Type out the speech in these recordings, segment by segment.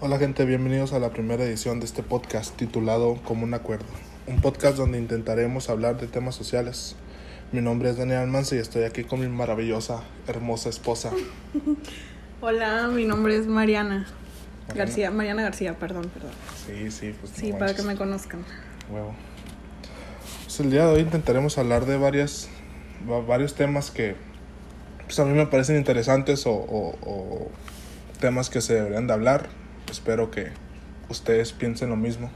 Hola gente, bienvenidos a la primera edición de este podcast titulado Como un acuerdo. Un podcast donde intentaremos hablar de temas sociales. Mi nombre es Daniel Almanza y estoy aquí con mi maravillosa, hermosa esposa. Hola, mi nombre es Mariana. Mariana. García, Mariana García, perdón, perdón. Sí, sí, pues Sí, para que me conozcan. huevo. Pues el día de hoy intentaremos hablar de varias, va- varios temas que pues a mí me parecen interesantes o, o- o temas que se deberían de hablar. Espero que ustedes piensen lo mismo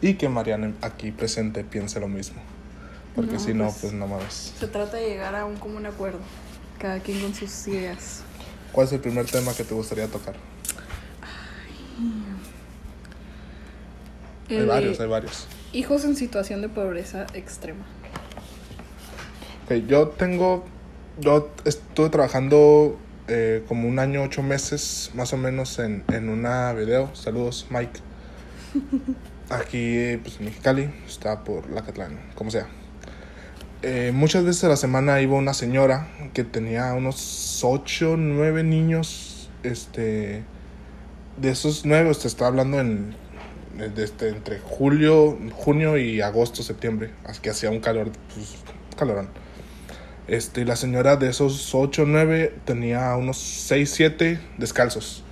y que Mariana aquí presente piense lo mismo. Porque No, si no, pues- pues no mames. Se trata de llegar a un común acuerdo. Cada quien con sus ideas. ¿Cuál es el primer tema que te gustaría tocar? Hay El de varios, hay varios. Hijos en situación de pobreza extrema. Ok, yo tengo, yo estuve trabajando eh, como un año, ocho meses más o menos en, en una video. Saludos, Mike. Aquí, pues en Mexicali, está por la Catlán, como sea. Eh, muchas veces a la semana iba una señora que tenía unos ocho, nueve niños. Este, de esos nueve, usted está hablando en desde entre julio, junio y agosto, septiembre, así que hacía un calor, pues, calorón. Este, la señora de esos 8 o 9 tenía unos 6, 7 descalzos.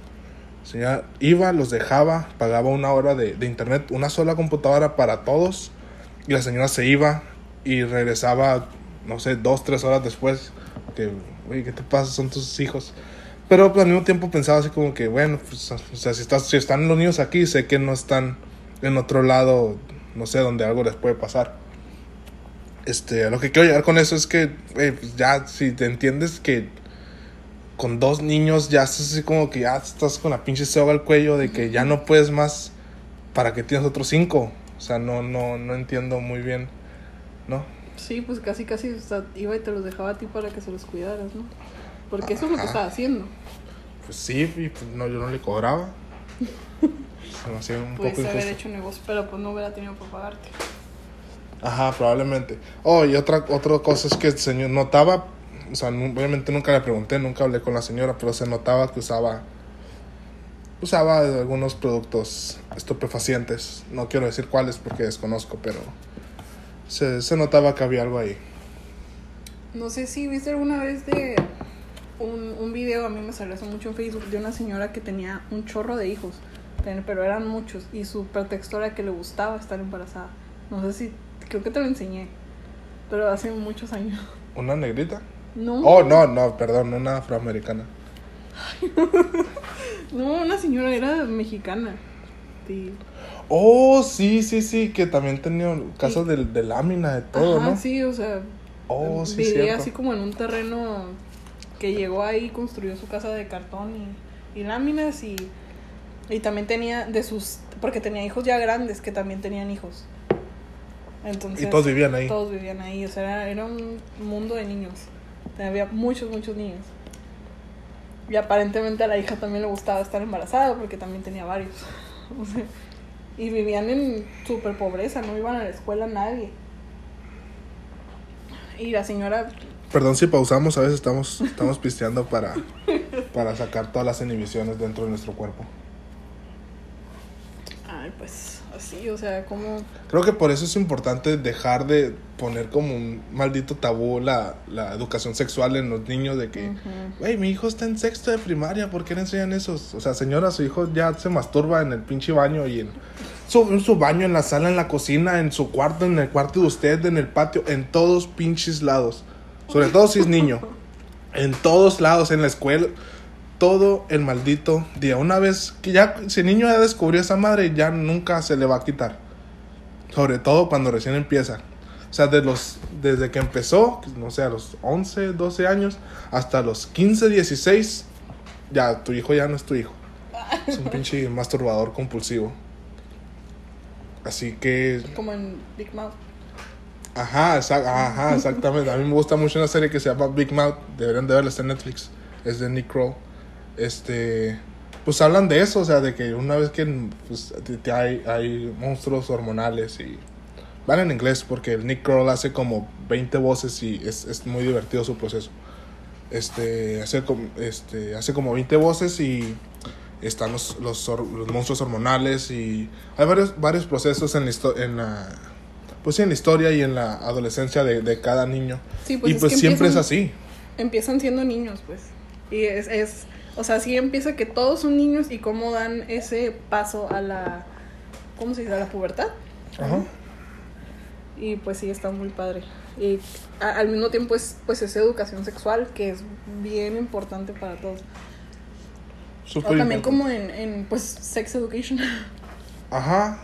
Señora iba, los dejaba, pagaba una hora de, de internet, una sola computadora para todos. Y la señora se iba y regresaba, no sé, dos, tres horas después. Que, oye, ¿qué te pasa? Son tus hijos. Pero pues, al mismo tiempo pensaba así como que, bueno, pues, o sea, si, estás, si están los niños aquí, sé que no están en otro lado, no sé, donde algo les puede pasar. Este, a lo que quiero llegar con eso es que, pues ya, si te entiendes que con dos niños ya estás así como que ya estás con la pinche soga al cuello de que ya no puedes más, ¿para que tienes otros cinco? O sea, no, no, no entiendo muy bien, ¿no? Sí, pues casi, casi o sea, iba y te los dejaba a ti para que se los cuidaras, ¿no? Porque eso es lo que estaba haciendo. Pues sí, y pues no, yo no le cobraba. Se me hacía un poco Pudiste haber injusto. hecho negocio, pero pues no hubiera tenido para pagarte. Ajá, probablemente. Oh, y otra, otra cosa es que el señor notaba, o sea, obviamente nunca le pregunté, nunca hablé con la señora, pero se notaba que usaba, usaba algunos productos estupefacientes. No quiero decir cuáles porque desconozco, pero se, se notaba que había algo ahí. No sé si viste alguna vez de un, un video, a mí me salió mucho en Facebook, de una señora que tenía un chorro de hijos, pero eran muchos, y su pretexto era que le gustaba estar embarazada. No sé si, creo que te lo enseñé, pero hace muchos años. ¿Una negrita? No, Oh, no, no, perdón, una afroamericana. no, una señora era mexicana. Sí. Oh, sí, sí, sí, que también tenía casos de, de lámina, de todo, Ajá, ¿no? sí, o sea, Oh, sí, vivía cierto. así como en un terreno que llegó ahí, construyó su casa de cartón y, y láminas y, y también tenía de sus, porque tenía hijos ya grandes que también tenían hijos. Entonces, Y todos vivían ahí. todos vivían ahí, o sea, era, era un mundo de niños. Había muchos, muchos niños. Y aparentemente a la hija también le gustaba estar embarazada porque también tenía varios. O sea, y vivían en super pobreza, no iban a la escuela nadie. Y la señora, Perdón si pausamos, a veces estamos, estamos pisteando para, para sacar todas las inhibiciones dentro de nuestro cuerpo. Pues así, o sea, como... Creo que por eso es importante dejar de poner como un maldito tabú la, la educación sexual en los niños de que, güey, mi hijo está en sexto de primaria, ¿por qué le enseñan eso? O sea, señora, su hijo ya se masturba en el pinche baño y en su, en su baño, en la sala, en la cocina, en su cuarto, en el cuarto de usted, en el patio, en todos pinches lados. Sobre todo si es niño. En todos lados, en la escuela. Todo el maldito día. Una vez que ya, si el niño ya descubrió esa madre, ya nunca se le va a quitar. Sobre todo cuando recién empieza. O sea, de los, desde que empezó, no sé, a los 11, 12 años, hasta los 15, 16, ya tu hijo ya no es tu hijo. Es un pinche masturbador compulsivo. Así que, Como en Big Mouth. ajá, ajá, exactamente. A mí me gusta mucho una serie que se llama Big Mouth. Deberían de verla, está en Netflix. Es de Nick Kroll. Este, pues hablan de eso, o sea, de que una vez que pues, hay, hay monstruos hormonales y van en inglés porque el Nick Kroll hace como 20 voces y es, es muy divertido su proceso. Este, hace como, este, hace como 20 voces y están los, los, los monstruos hormonales y hay varios, varios procesos en la, en la pues sí, en la historia y en la adolescencia de, de cada niño. Sí, pues y es pues siempre es así. Empiezan siendo niños, pues. Y es, es, o sea, sí empieza que todos son niños y cómo dan ese paso a la, ¿cómo se dice? A la pubertad. Ajá. Y pues sí, está muy padre. Y a- al mismo tiempo es, pues es educación sexual, que es bien importante para todos. Súper O también importante. como en, en, pues, sex education. Ajá.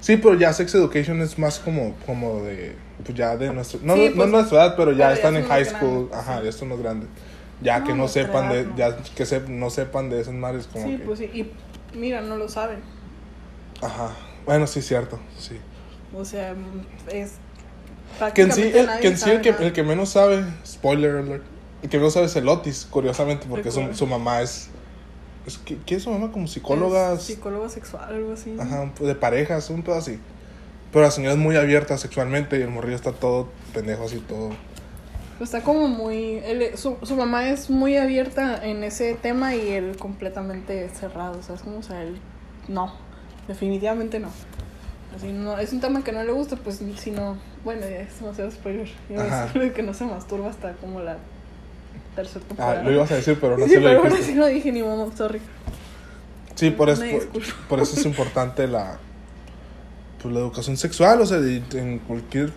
Sí, pero ya Sex Education es más como, como de, pues ya de nuestro, no, Sí, no pues, nuestra edad, pero ya están en high school, grandes, ajá, sí. ya son más grandes. Ya No, que no sepan de, no. ya que se, no sepan de esas madres como sí, que, pues sí. Y mira, no lo saben. ajá. Bueno, sí, cierto, sí. O sea, es. Que en sí, el, que, en sí el, que, el que menos sabe, spoiler alert, el que menos sabe es el Otis, curiosamente, porque su, su mamá es, es ¿qué, qué es su mamá? Como psicóloga, Psicóloga sexual, algo así. ajá, de parejas, un pedo así. Pero la señora es muy abierta sexualmente y el morrillo está todo pendejo así, todo... Pues está como muy. él- su, su mamá es muy abierta en ese tema y él completamente cerrado. ¿Sabes cómo? O sea, él. No. Definitivamente no. Así no. Es un tema que no le gusta, pues si no. Bueno, es demasiado spoiler. Ajá. decir que no se masturba hasta como la tercera Ah, temporada. lo ibas a decir, pero no sí, se lo pero ahora dijiste. sí lo dije, ni modo, sorry. Sí, por eso, Me por, por eso es importante la, pues, la educación sexual, o sea, en cualquier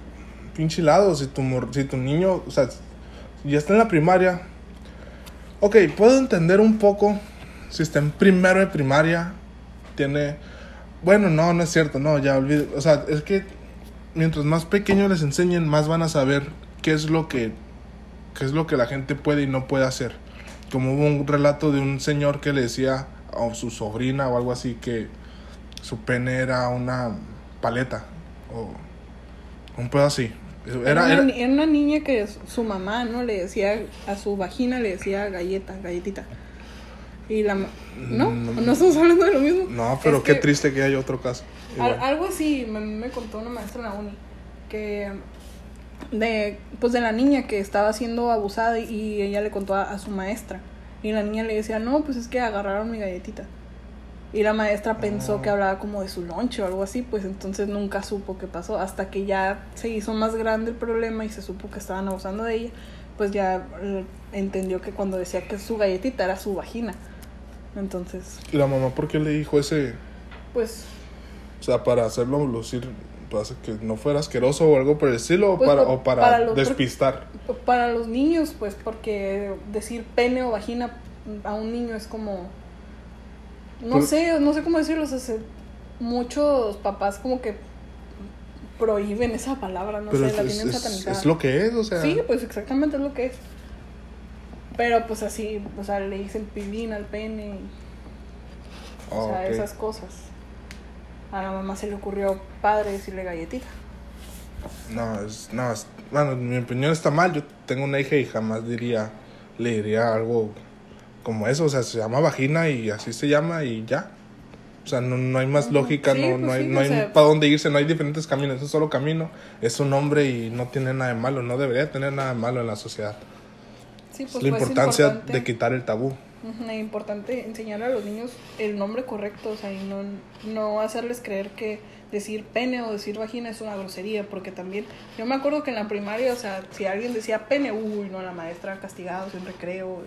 pinche lado, si tu, si tu niño, o sea, ya está en la primaria, ok, puedo entender un poco si está en primero de primaria, tiene, bueno, no, no es cierto, no, ya olvido, o sea, es que mientras más pequeños les enseñen, más van a saber qué es lo que, qué es lo que la gente puede y no puede hacer. Como hubo un relato de un señor que le decía a su sobrina o algo así que su pene era una paleta o un pedo así. Era, Era, una, era- niña que su- mamá, ¿no? Le decía a su vagina, le decía galleta, galletita. Y la... ma- ¿No? Mm, ¿No estamos hablando de lo mismo? no, pero Es qué que triste que haya otro caso. Igual. algo así me, me contó una maestra en la uni. Que... De, pues de la niña que estaba siendo abusada y ella le contó a, a su maestra. Y la niña le decía, no, pues es que agarraron mi galletita. Y la maestra pensó Ah. que hablaba como de su lonche o algo así, pues entonces nunca supo qué pasó. Hasta que ya se hizo más grande el problema y se supo que estaban abusando de ella, pues ya eh, entendió que cuando decía que su galletita era su vagina. Entonces, ¿Y la mamá por qué le dijo ese? pues, O sea, para hacerlo lucir, para que no fuera asqueroso o algo por el estilo, Pues, o para, por- o para, despistar. para los niños, pues porque decir pene o vagina a un niño es como... No Pues- sé, no sé cómo decirlo. o sea, se- muchos papás como que prohíben esa palabra, no Pero sé, la es, tienen es- satanizada. es lo que es, o sea. Sí, pues exactamente es lo que es. Pero pues así, o sea, le dicen pilín al pene, o sea, esas cosas. A la mamá se le ocurrió padre decirle galletita. No, es, no, es- bueno, en mi opinión está mal. Yo tengo una hija y jamás diría, le diría algo como eso. O sea, se llama vagina y así se llama y ya. O sea, no, no hay más lógica, Sí, no, pues no hay, sí, no hay sea- para dónde irse, no hay diferentes caminos, es un solo camino. Es un nombre y no tiene nada de malo, no debería tener nada de malo en la sociedad. Sí, es pues la pues, importancia de quitar el tabú. Ujú, Es importante enseñar a los niños el nombre correcto, o sea, y no, no hacerles creer que decir pene o decir vagina es una grosería, porque también, yo me acuerdo que en la primaria, o sea, si alguien decía pene, uy, no, la maestra castigado, siempre creo,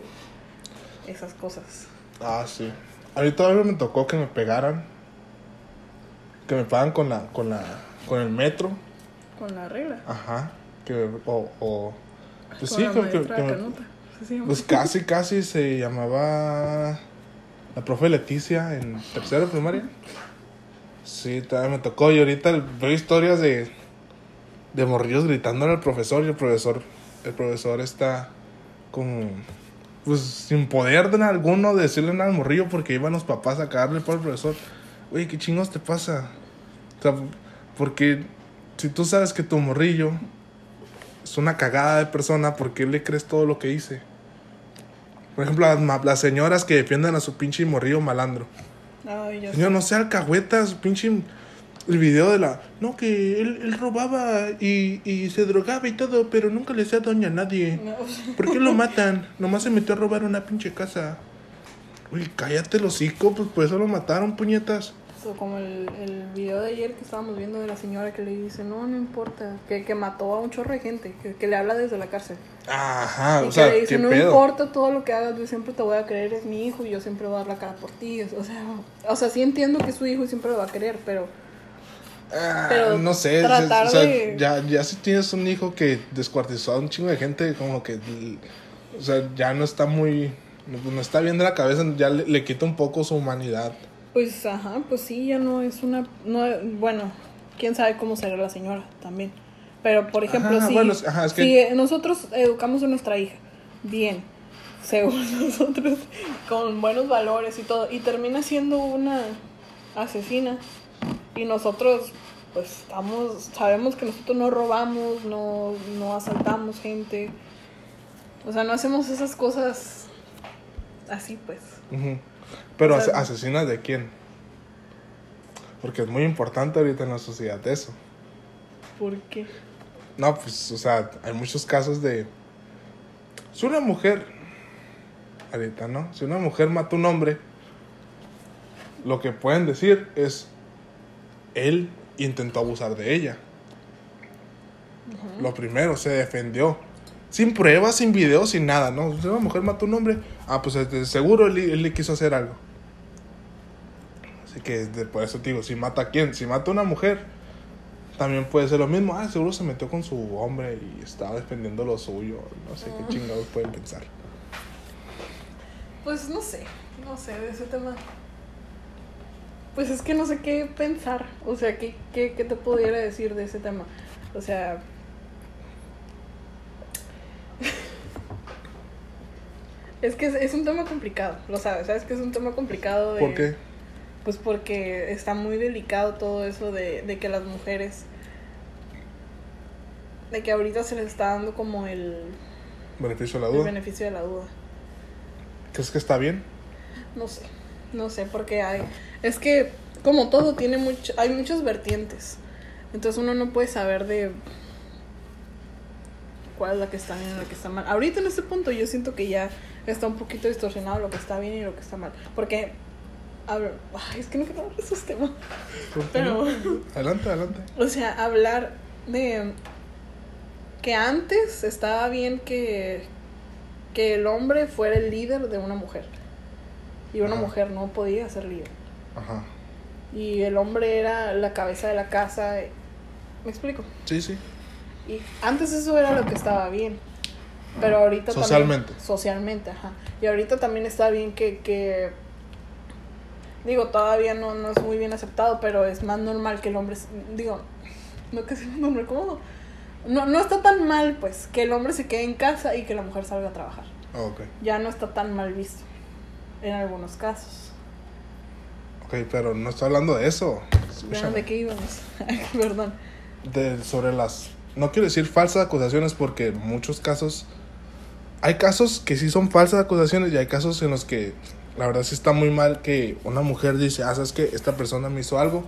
esas cosas. Ah, sí. A mí todavía me tocó que me pegaran. Que me pagan con la, con la, con el metro. Con la regla. Ajá. Que, o, o, pues con sí, la que, me- pues casi, casi se llamaba la profe Leticia en tercera primaria. Sí, todavía me tocó. Y ahorita veo historias de, de morrillos gritándole al profesor y el profesor, el profesor está como, pues sin poder de alguno decirle nada al morrillo porque iban los papás a cagarle por el profesor. Oye, ¿qué chingos te pasa? O sea, porque si tú sabes que tu morrillo es una cagada de persona, ¿por qué le crees todo lo que dice? Por ejemplo, las, las señoras que defienden a su pinche morrillo malandro. Ay, ya sé. No sea alcahuetas, pinche. El video de la. No, que él, él robaba y, y se drogaba y todo, pero nunca le hacía daño a nadie. No, ¿Por qué lo matan? Nomás se metió a robar una pinche casa. Uy, cállate los hocico, pues por eso lo mataron, puñetas. O como el, el video de ayer que estábamos viendo de la señora que le dice, no, no importa, que, que mató a un chorro de gente, que, que le habla desde la cárcel. Ajá, y o que sea, le dice, no pedo. importa todo lo que hagas, yo siempre te voy a querer, es mi hijo y yo siempre voy a dar la cara por ti. O sea, o sea sí entiendo que es su hijo y siempre lo va a querer, pero Ah, Pero no sé, tratar o sea, de- ya, ya si tienes un hijo que descuartizó a un chingo de gente, como que, o sea, ya no está muy, no, no está bien de la cabeza, ya le, le quita un poco su humanidad. pues ajá, pues sí, ya no es una, no, bueno, quién sabe cómo será la señora también. Pero por ejemplo, Ajá, si, bueno, ajá, es que- si nosotros educamos a nuestra hija bien, según nosotros, con buenos valores y todo, y termina siendo una asesina, y nosotros pues estamos, sabemos que nosotros no robamos, no, no asaltamos gente, o sea, no hacemos esas cosas así pues. Ujú. Pero O sea- asesinas de quién? Porque es muy importante ahorita en la sociedad eso. ¿Por qué? No, pues, o sea, hay muchos casos de... Si una mujer, ahorita, ¿no? Si una mujer mata a un hombre, lo que pueden decir es, él intentó abusar de ella. Lo primero, se defendió. Sin pruebas, sin videos, sin nada, ¿no? Una mujer mató a un hombre, ah, pues de seguro él, él le quiso hacer algo. Así que por eso te digo, si mata a quién, si mata a una mujer, también puede ser lo mismo. Ah, seguro se metió con su hombre y estaba defendiendo lo suyo. No sé qué chingados pueden pensar. Pues no sé, no sé de ese tema. Pues es que no sé qué pensar. O sea, ¿qué, qué, qué te pudiera decir de ese tema? O sea... Es que es, es un tema complicado, lo sabes, sabes que es un tema complicado de... ¿Por qué? Pues porque está muy delicado todo eso de, de que las mujeres... De que ahorita se les está dando como el, Beneficio de la el duda. beneficio de la duda. ¿Crees que está bien? No sé, no sé, porque hay. Es que, como todo, tiene mucho, hay muchas vertientes. Entonces uno no puede saber de cuál es la que está bien y la que está mal. Ahorita en este punto yo siento que ya está un poquito distorsionado lo que está bien y lo que está mal. Porque, ver, ay, es que no quiero hablar de esos temas. ¿Por qué Pero? Adelante, adelante. o sea, hablar de que antes estaba bien que, que el hombre fuera el líder de una mujer. Y una Ajá. mujer no podía ser líder. Ajá. Y el hombre era la cabeza de la casa. ¿Me explico? Sí, sí. Y antes eso era lo que estaba bien. Pero ahorita también- Socialmente. socialmente, ajá. Y ahorita también está bien que, que digo, todavía no, no es muy bien aceptado, pero es más normal que el hombre, digo, no que sea normal, ¿cómo? No, no está tan mal, pues, que el hombre se quede en casa y que la mujer salga a trabajar. Ah, ok. Ya no está tan mal visto, en algunos casos. Ok, pero no estoy hablando de eso. Escúchame. ¿De qué íbamos? Perdón. de, sobre las no quiero decir falsas acusaciones porque en muchos casos hay casos que sí son falsas acusaciones y hay casos en los que la verdad sí está muy mal que una mujer dice ah sabes que esta persona me hizo algo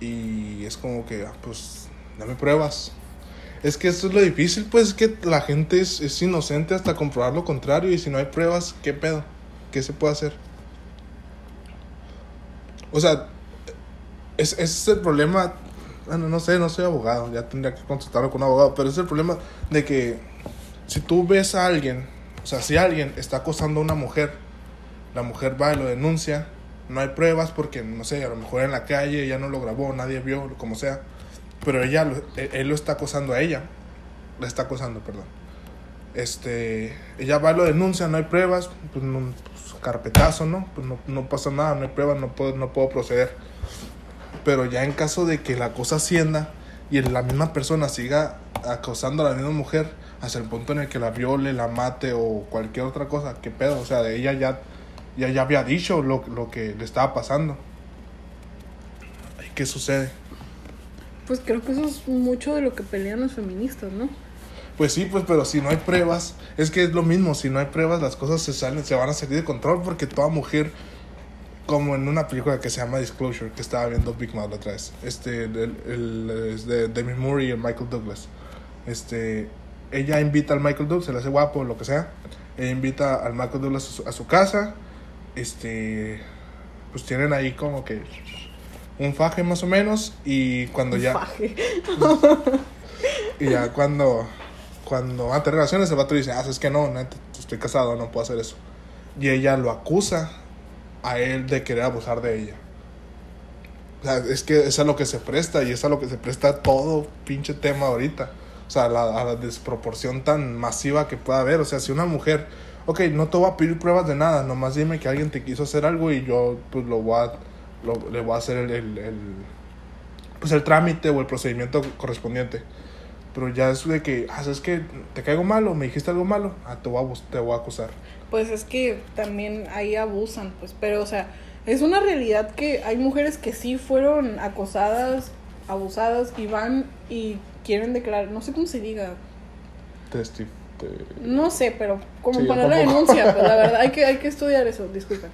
y es como que ah, pues dame pruebas es que esto es lo difícil pues es que la gente es, es inocente hasta comprobar lo contrario y si no hay pruebas qué pedo qué se puede hacer o sea es, ese es el problema. Bueno, no sé, no soy abogado, ya tendría que consultarlo con un abogado, pero es el problema de que si tú ves a alguien, o sea, si alguien está acosando a una mujer, la mujer va y lo denuncia, no hay pruebas porque, no sé, a lo mejor en la calle ella no lo grabó, nadie vio, como sea, pero ella, él, él lo está acosando a ella, la está acosando, perdón. Este, ella va y lo denuncia, no hay pruebas, pues, pues, carpetazo, ¿no? Pues no, no pasa nada, no hay pruebas, no puedo, no puedo proceder. Pero ya en caso de que la cosa ascienda y la misma persona siga acosando a la misma mujer hasta el punto en el que la viole, la mate o cualquier otra cosa, ¿qué pedo? O sea, ella ya, ya, ya había dicho lo, lo que le estaba pasando. ¿Y qué sucede? Pues creo que eso es mucho de lo que pelean los feministas, ¿no? Pues sí, pues, pero si no hay pruebas, es que es lo mismo, si no hay pruebas las cosas se salen, se van a salir de control porque toda mujer, como en una película que se llama Disclosure, que estaba viendo Big Mouth otra vez, este, el, el- de Demi Moore y el Michael Douglas, este, ella invita al Michael Douglas, se le hace guapo, lo que sea, ella invita al Michael Douglas a su, a su casa este, pues tienen ahí como que un faje más o menos y cuando ya... Faje. Y ya cuando, cuando va a tener relaciones, el vato dice, ah, es que no, neta, estoy casado, no puedo hacer eso. Y ella lo acusa a él de querer abusar de ella. O sea, es que es a lo que se presta y es a lo que se presta todo pinche tema ahorita. O sea, la, a la desproporción tan masiva que pueda haber. O sea, si una mujer, ok, no te voy a pedir pruebas de nada, nomás dime que alguien te quiso hacer algo y yo pues lo voy a, lo- le voy a hacer el, el- pues el trámite o el procedimiento correspondiente. Pero ya es de que, ah, ¿sabes que ¿Te caigo malo? ¿Me dijiste algo malo? Ah, te voy a, te voy a acusar. Pues es que también ahí abusan, pues, pero o sea, es una realidad que hay mujeres que sí fueron acosadas, abusadas y van y quieren declarar, no sé cómo se diga, Testi- te- no sé, pero como Sí, poner la denuncia, pues la verdad, hay que, hay que estudiar eso, disculpen.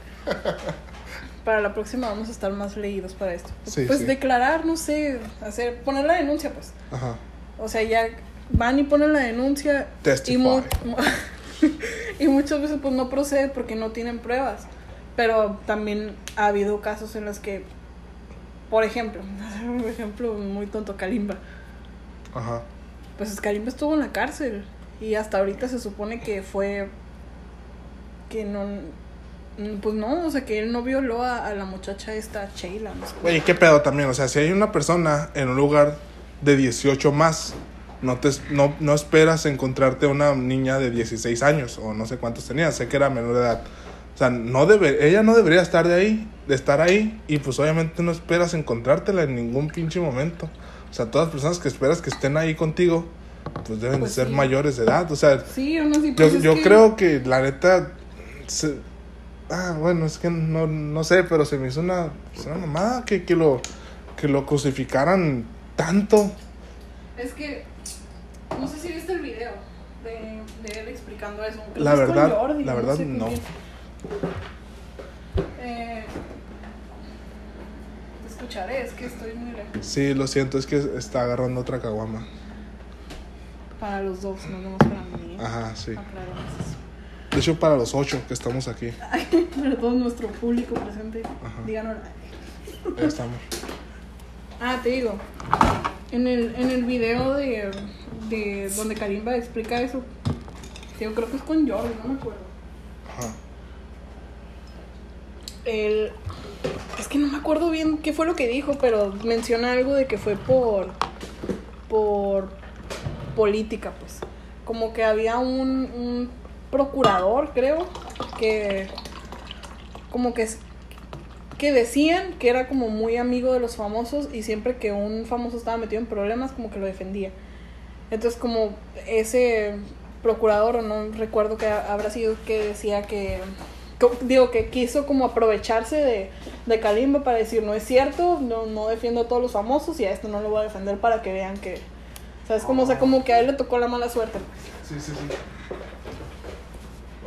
Para la próxima vamos a estar más leídos para esto. Sí, pues sí. declarar, no sé, hacer, poner la denuncia, pues. Ajá. O sea, ya van y ponen la denuncia y, mu- y muchas veces pues no procede porque no tienen pruebas. Pero también ha habido casos en los que, por ejemplo, un ejemplo muy tonto, Kalimba. Ajá. Pues Kalimba estuvo en la cárcel y hasta ahorita se supone que fue que no pues no, o sea que él no violó a, a la muchacha esta Sheila, no sé. Oye, ¿qué pedo también? O sea, si hay una persona en un lugar de 18 más, no, te, no, no esperas encontrarte una niña de 16 años o no sé cuántos tenía, sé que era menor de edad. O sea, no debe, ella no debería estar de ahí, de estar ahí, y pues obviamente no esperas encontrártela en ningún pinche momento. O sea, todas las personas que esperas que estén ahí contigo, pues deben Pues de ser sí. mayores de edad. O sea, Sí, así, yo, pues es yo que- creo que la neta. se- ah, bueno, es que no, no sé, pero se me hizo una, pues, una mamada que, que, lo, que lo crucificaran tanto. Es que no sé si viste el video de, de él explicando eso. La verdad- Jordi, la verdad, sé con no. Eh, te escucharé, es que estoy muy lejos. Sí, lo siento, es que está agarrando otra caguama. Para los dos, no nomás para mí. ¿eh? Ajá, sí. De hecho, para los ocho que estamos aquí. Para todo nuestro público presente. Digan hola. Ya estamos. Ah, te digo. En el, en el video de, de donde Karimba explica eso, yo creo que es con Jordi, no me acuerdo. Ajá. El, es que no me acuerdo bien qué fue lo que dijo, pero menciona algo de que fue por por política, pues. Como que había un, un procurador, creo, que como que que decían que era como muy amigo de los famosos y siempre que un famoso estaba metido en problemas como que lo defendía. Entonces como ese procurador o no recuerdo que habrá sido que decía que co- digo que quiso como aprovecharse de, de Kalimba para decir no es cierto, no, no defiendo a todos los famosos y a esto no lo voy a defender para que vean que ¿sabes? Como, o sea, como que a él le tocó la mala suerte. Sí, sí, sí.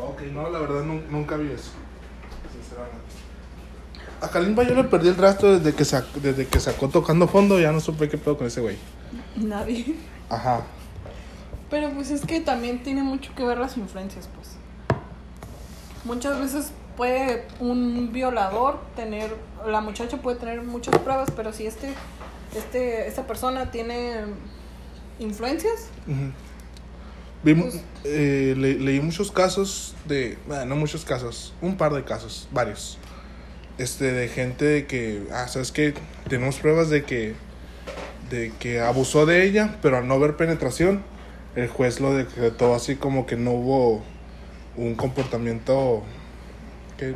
Ok, no, la verdad nu- nunca vi eso. A Kalimba yo le perdí el rastro desde que, sac- desde que sacó tocando fondo, ya no supe qué pedo con ese güey. Nadie. Ajá. Pero pues es que también tiene mucho que ver las influencias, pues. Muchas veces puede un violador tener, la muchacha puede tener muchas pruebas, pero si este, este, esta persona tiene influencias, Ujú. Vi mu- Pues- eh, le- leí muchos casos de, bueno, no muchos casos, un par de casos, varios, este, de gente de que, ah, sabes que tenemos pruebas de que, de que abusó de ella, pero al no haber penetración, el juez lo decretó así como que no hubo un comportamiento que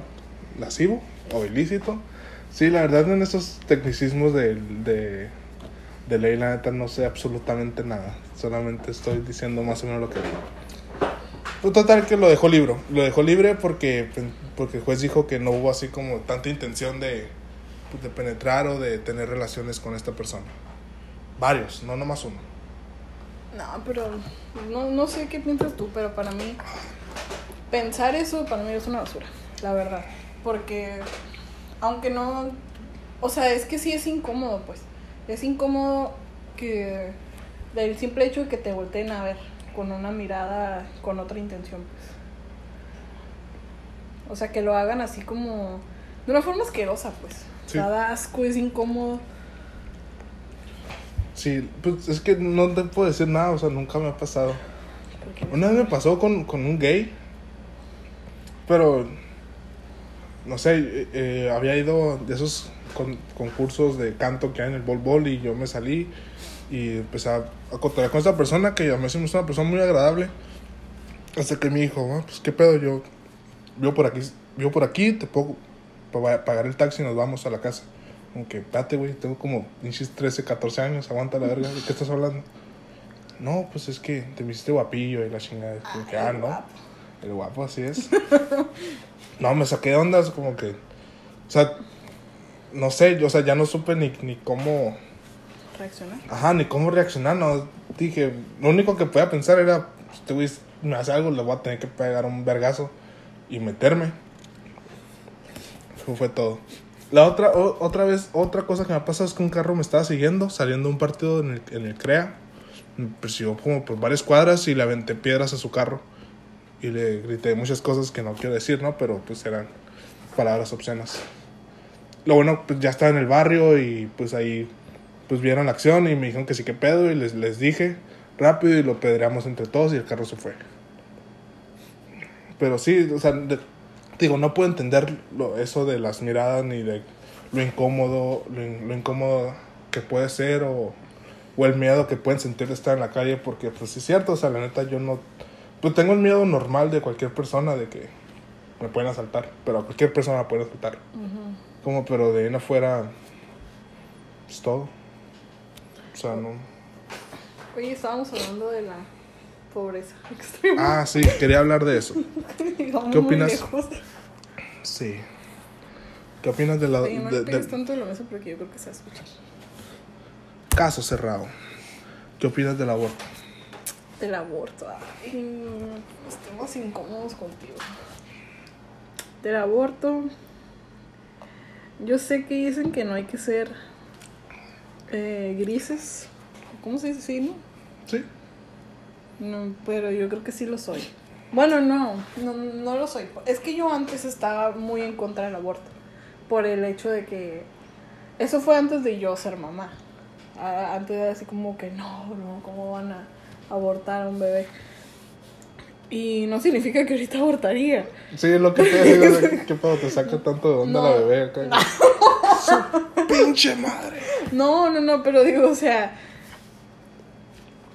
lascivo o ilícito. Sí, la verdad en esos tecnicismos de, de, de ley, la neta, no sé absolutamente nada. Solamente estoy diciendo más o menos lo que vi. Pues total que lo dejó libre. Lo dejó libre porque, porque el juez dijo que no hubo así como tanta intención de, pues, de penetrar o de tener relaciones con esta persona. Varios, no nomás uno. no, pero no, no sé qué piensas tú, pero para mí, pensar eso para mí es una basura, la verdad. Porque, aunque no, o sea, es que sí es incómodo, pues. Es incómodo que del simple hecho de que te volteen a ver con una mirada con otra intención, pues. O sea, que lo hagan así como. De una forma asquerosa, pues. Sí. Asco, es incómodo. Sí, pues es que no te puedo decir nada, o sea, nunca me ha pasado. Una vez me pasó con, con un gay, pero no sé, eh, eh, había ido de esos con- concursos de canto que hay en el bol bol y yo me salí y empecé a, a cotorrear con esta persona que a mí se me hizo una persona muy agradable. Hasta que me dijo, "Ah, pues qué pedo, yo vivo por aquí, vivo por aquí, te puedo pa- pagar el taxi y nos vamos a la casa. Como que, espérate, güey, tengo como pinches 13, 14 años, aguanta la verga, ¿de qué estás hablando? No, pues es que te viste guapillo y la chingada. Como que, ah, no. guapo. El guapo, así es. no, me saqué de ondas, como que. O sea, no sé, yo, o sea, ya no supe ni, ni cómo. Reaccionar. Ajá, ni cómo reaccionar, no. Dije, lo único que podía pensar era: pues, este güey me hace algo, le voy a tener que pegar un vergazo y meterme. Eso fue todo. La otra, o- otra vez, otra cosa que me ha pasado es que un carro me estaba siguiendo, saliendo de un partido en el, en el CREA. Me persiguió como por varias cuadras y le aventé piedras a su carro. Y le grité muchas cosas que no quiero decir, ¿no? Pero pues eran palabras obscenas. Lo bueno, pues ya estaba en el barrio y pues ahí pues vieron la acción y me dijeron que sí que pedo y les, les dije rápido y lo pedreamos entre todos y el carro se fue. Pero sí, o sea, de- digo, no puedo entender lo, eso de las miradas ni de lo incómodo, lo, in- lo incómodo que puede ser o, o el miedo que pueden sentir de estar en la calle porque pues sí es cierto, o sea, la neta yo no, pues tengo el miedo normal de cualquier persona de que me pueden asaltar, pero a cualquier persona me pueden asaltar. Como, pero de ahí en afuera, es todo. O sea, no. Oye, estábamos hablando de la pobreza extrema. Ah, sí, quería hablar de eso. ¿qué opinas? Sí. ¿Qué opinas de la Oye, no de- de- tanto de la mesa porque yo creo que se va a escuchar. caso cerrado? ¿Qué opinas del aborto? Del aborto. Ay, estamos incómodos contigo. Del aborto. Yo sé que dicen que no hay que ser eh, grises. ¿Cómo se dice así, no? Sí. No, pero yo creo que sí lo soy. Bueno, no, no, no lo soy. Es que yo antes estaba muy en contra del aborto. Por el hecho de que. Eso fue antes de yo ser mamá. Antes era así como que no, no, ¿cómo van a abortar a un bebé? Y no significa que ahorita abortaría. Sí, lo que te digo. ¿Qué pedo te saca tanto de onda No. la bebé acá? Su pinche madre. No, no, no, pero digo, o sea,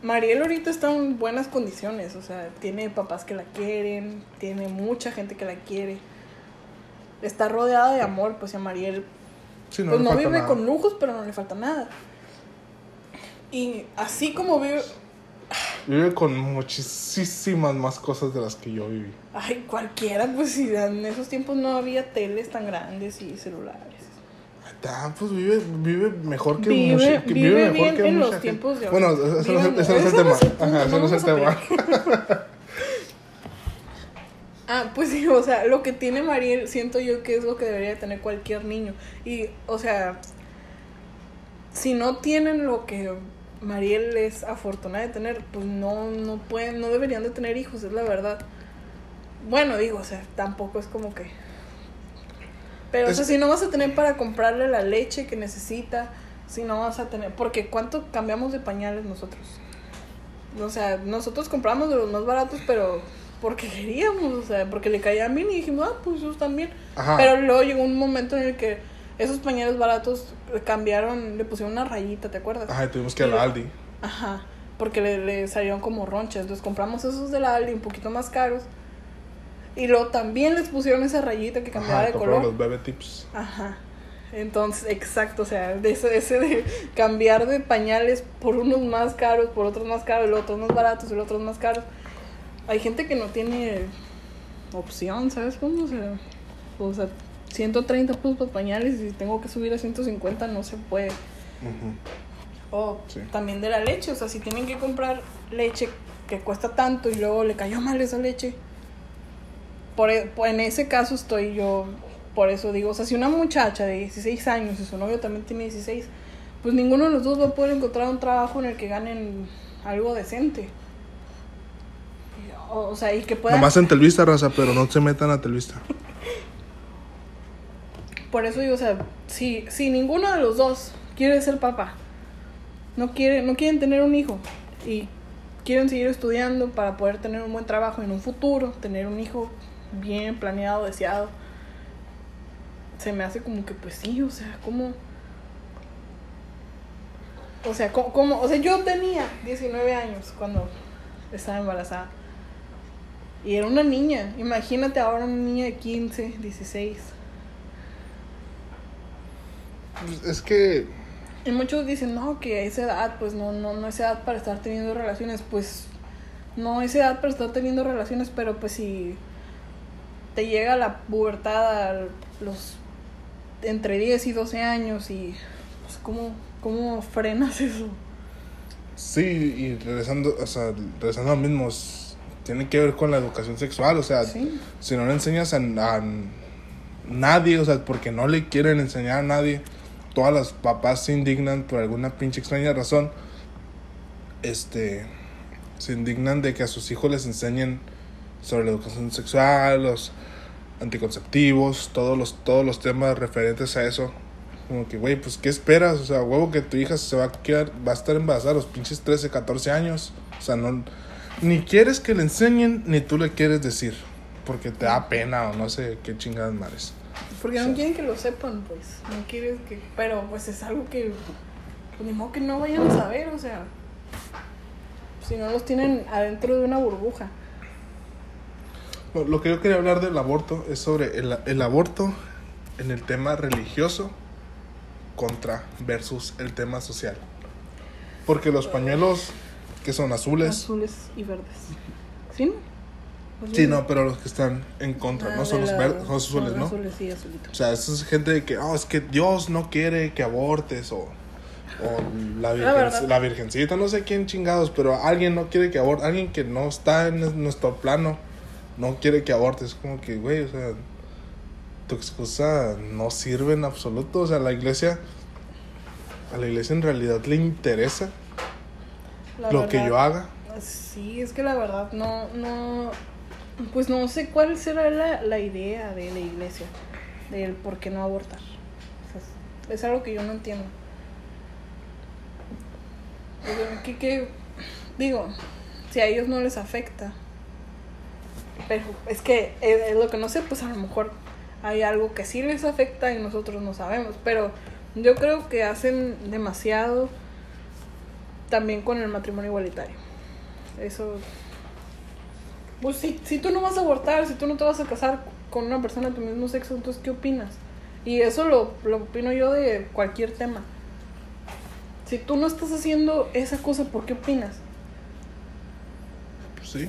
Mariel ahorita está en buenas condiciones, o sea, tiene papás que la quieren, tiene mucha gente que la quiere, está rodeada de amor, pues a Mariel, Sí, no pues no vive nada. con lujos, pero no le falta nada. Y así como vive, Vive con muchísimas más cosas de las que yo viví. ay, cualquiera, pues si en esos tiempos no había teles tan grandes y celulares. Ah, pues vive, vive mejor que Vive- mucha- que vive mejor bien que en mucha los gente. tiempos de Bueno, ese no es el- no es tema. Ajá, ese no es el tema. Ah, pues sí, o sea, lo que tiene Mariel siento yo que es lo que debería de tener cualquier niño. Y, o sea, si no tienen lo que Mariel es afortunada de tener, pues no, no pueden, no deberían de tener hijos, es la verdad. Bueno, digo, o sea, tampoco es como que... Pero, o sea, si no vas a tener para comprarle la leche que necesita, si no vas a tener... Porque ¿cuánto cambiamos de pañales nosotros? O sea, nosotros compramos de los más baratos, pero porque queríamos, o sea, porque le caía a mí y dijimos, ah, pues esos también. Ajá. Pero luego llegó un momento en el que esos pañales baratos cambiaron, le pusieron una rayita, ¿te acuerdas? Ajá, tuvimos que ir al Aldi. Ajá, porque le, le salieron como ronchas. Entonces compramos esos de la Aldi un poquito más caros. Y luego también les pusieron esa rayita que cambiaba Ajá, de color. los bebé tips. Ajá. Entonces, exacto, o sea, de ese, ese de cambiar de pañales por unos más caros, por otros más caros, los otros más baratos los otros más caros. Hay gente que no tiene opción, ¿sabes cómo? O sea, o sea 130 pesos por pañales y si tengo que subir a 150 no se puede. O Sí. también de la leche, o sea, si tienen que comprar leche que cuesta tanto y luego le cayó mal esa leche. Por, e- por- en ese caso estoy yo, por eso digo, o sea, si una muchacha de 16 años y su novio también tiene 16, pues ninguno de los dos va a poder encontrar un trabajo en el que ganen algo decente. O, o sea, y que puedan... Nomás en Telvista, raza, pero no se metan a Telvista. por eso digo, o sea, si, si ninguno de los dos quiere ser papá, no, quiere, no quieren tener un hijo y quieren seguir estudiando para poder tener un buen trabajo en un futuro, tener un hijo bien planeado, deseado, se me hace como que, pues sí, o sea, como... O sea, como, o sea, yo tenía 19 años cuando estaba embarazada. Y era una niña. Imagínate ahora una niña de 15, 16. Pues, es que. Y muchos dicen, no, que a esa edad, pues no, no, no es edad para estar teniendo relaciones. Pues no es edad para estar teniendo relaciones, pero pues si te llega la pubertad a los entre 10 y 12 años y pues, ¿cómo, cómo frenas eso? Sí, y regresando, o sea, regresando a lo mismo, tiene que ver con la educación sexual, o sea, si no le enseñas a, a, nadie, o sea, porque no le quieren enseñar a nadie, todas las papás se indignan por alguna pinche extraña razón, este, se indignan de que a sus hijos les enseñen sobre la educación sexual, los anticonceptivos, todos los, todos los temas referentes a eso como que, güey, pues, ¿qué esperas? O sea, huevo que tu hija se va a quedar, va a estar embarazada a los pinches 13, 14 años. O sea, no, ni quieres que le enseñen, ni tú le quieres decir. Porque te da pena o no sé qué chingadas mares. Porque no quieren que lo sepan, pues. No quieres que. Pero, pues, es algo que. Pues, ni modo que no vayan a saber, o sea. Si no los tienen adentro de una burbuja. Lo que yo quería hablar del aborto es sobre el, el aborto en el tema religioso contra versus el tema social. Porque los pañuelos que son azules. Azules y verdes. ¿Sí? Sí, no, pero los que están en contra, ¿no? Ah, son los verdes, son azules, ¿no? Azules, sí, azulitos. O sea, esa es gente de que, oh, es que Dios no quiere que abortes o, o la, virgen, la, virgencita, no sé quién chingados, pero alguien no quiere que aborte, alguien que no está en nuestro plano no quiere que abortes. Como que, güey, o sea, tu excusa no sirve en absoluto. O sea, la iglesia, a la iglesia en realidad le interesa lo que yo haga. Sí, es que la verdad no, no, pues no sé cuál será la, la idea de la iglesia, del por qué no abortar. es algo que yo no entiendo. ¿Qué, qué? Digo, si a ellos no les afecta, pero es que es lo que no sé, pues a lo mejor hay algo que sí les afecta y nosotros no sabemos. Pero yo creo que hacen demasiado también con el matrimonio igualitario. Eso. Pues si, si tú no vas a abortar, si tú no te vas a casar con una persona de tu mismo sexo, entonces ¿qué opinas? Y eso lo, lo opino yo de cualquier tema. Si tú no estás haciendo esa cosa, ¿por qué opinas? Pues sí.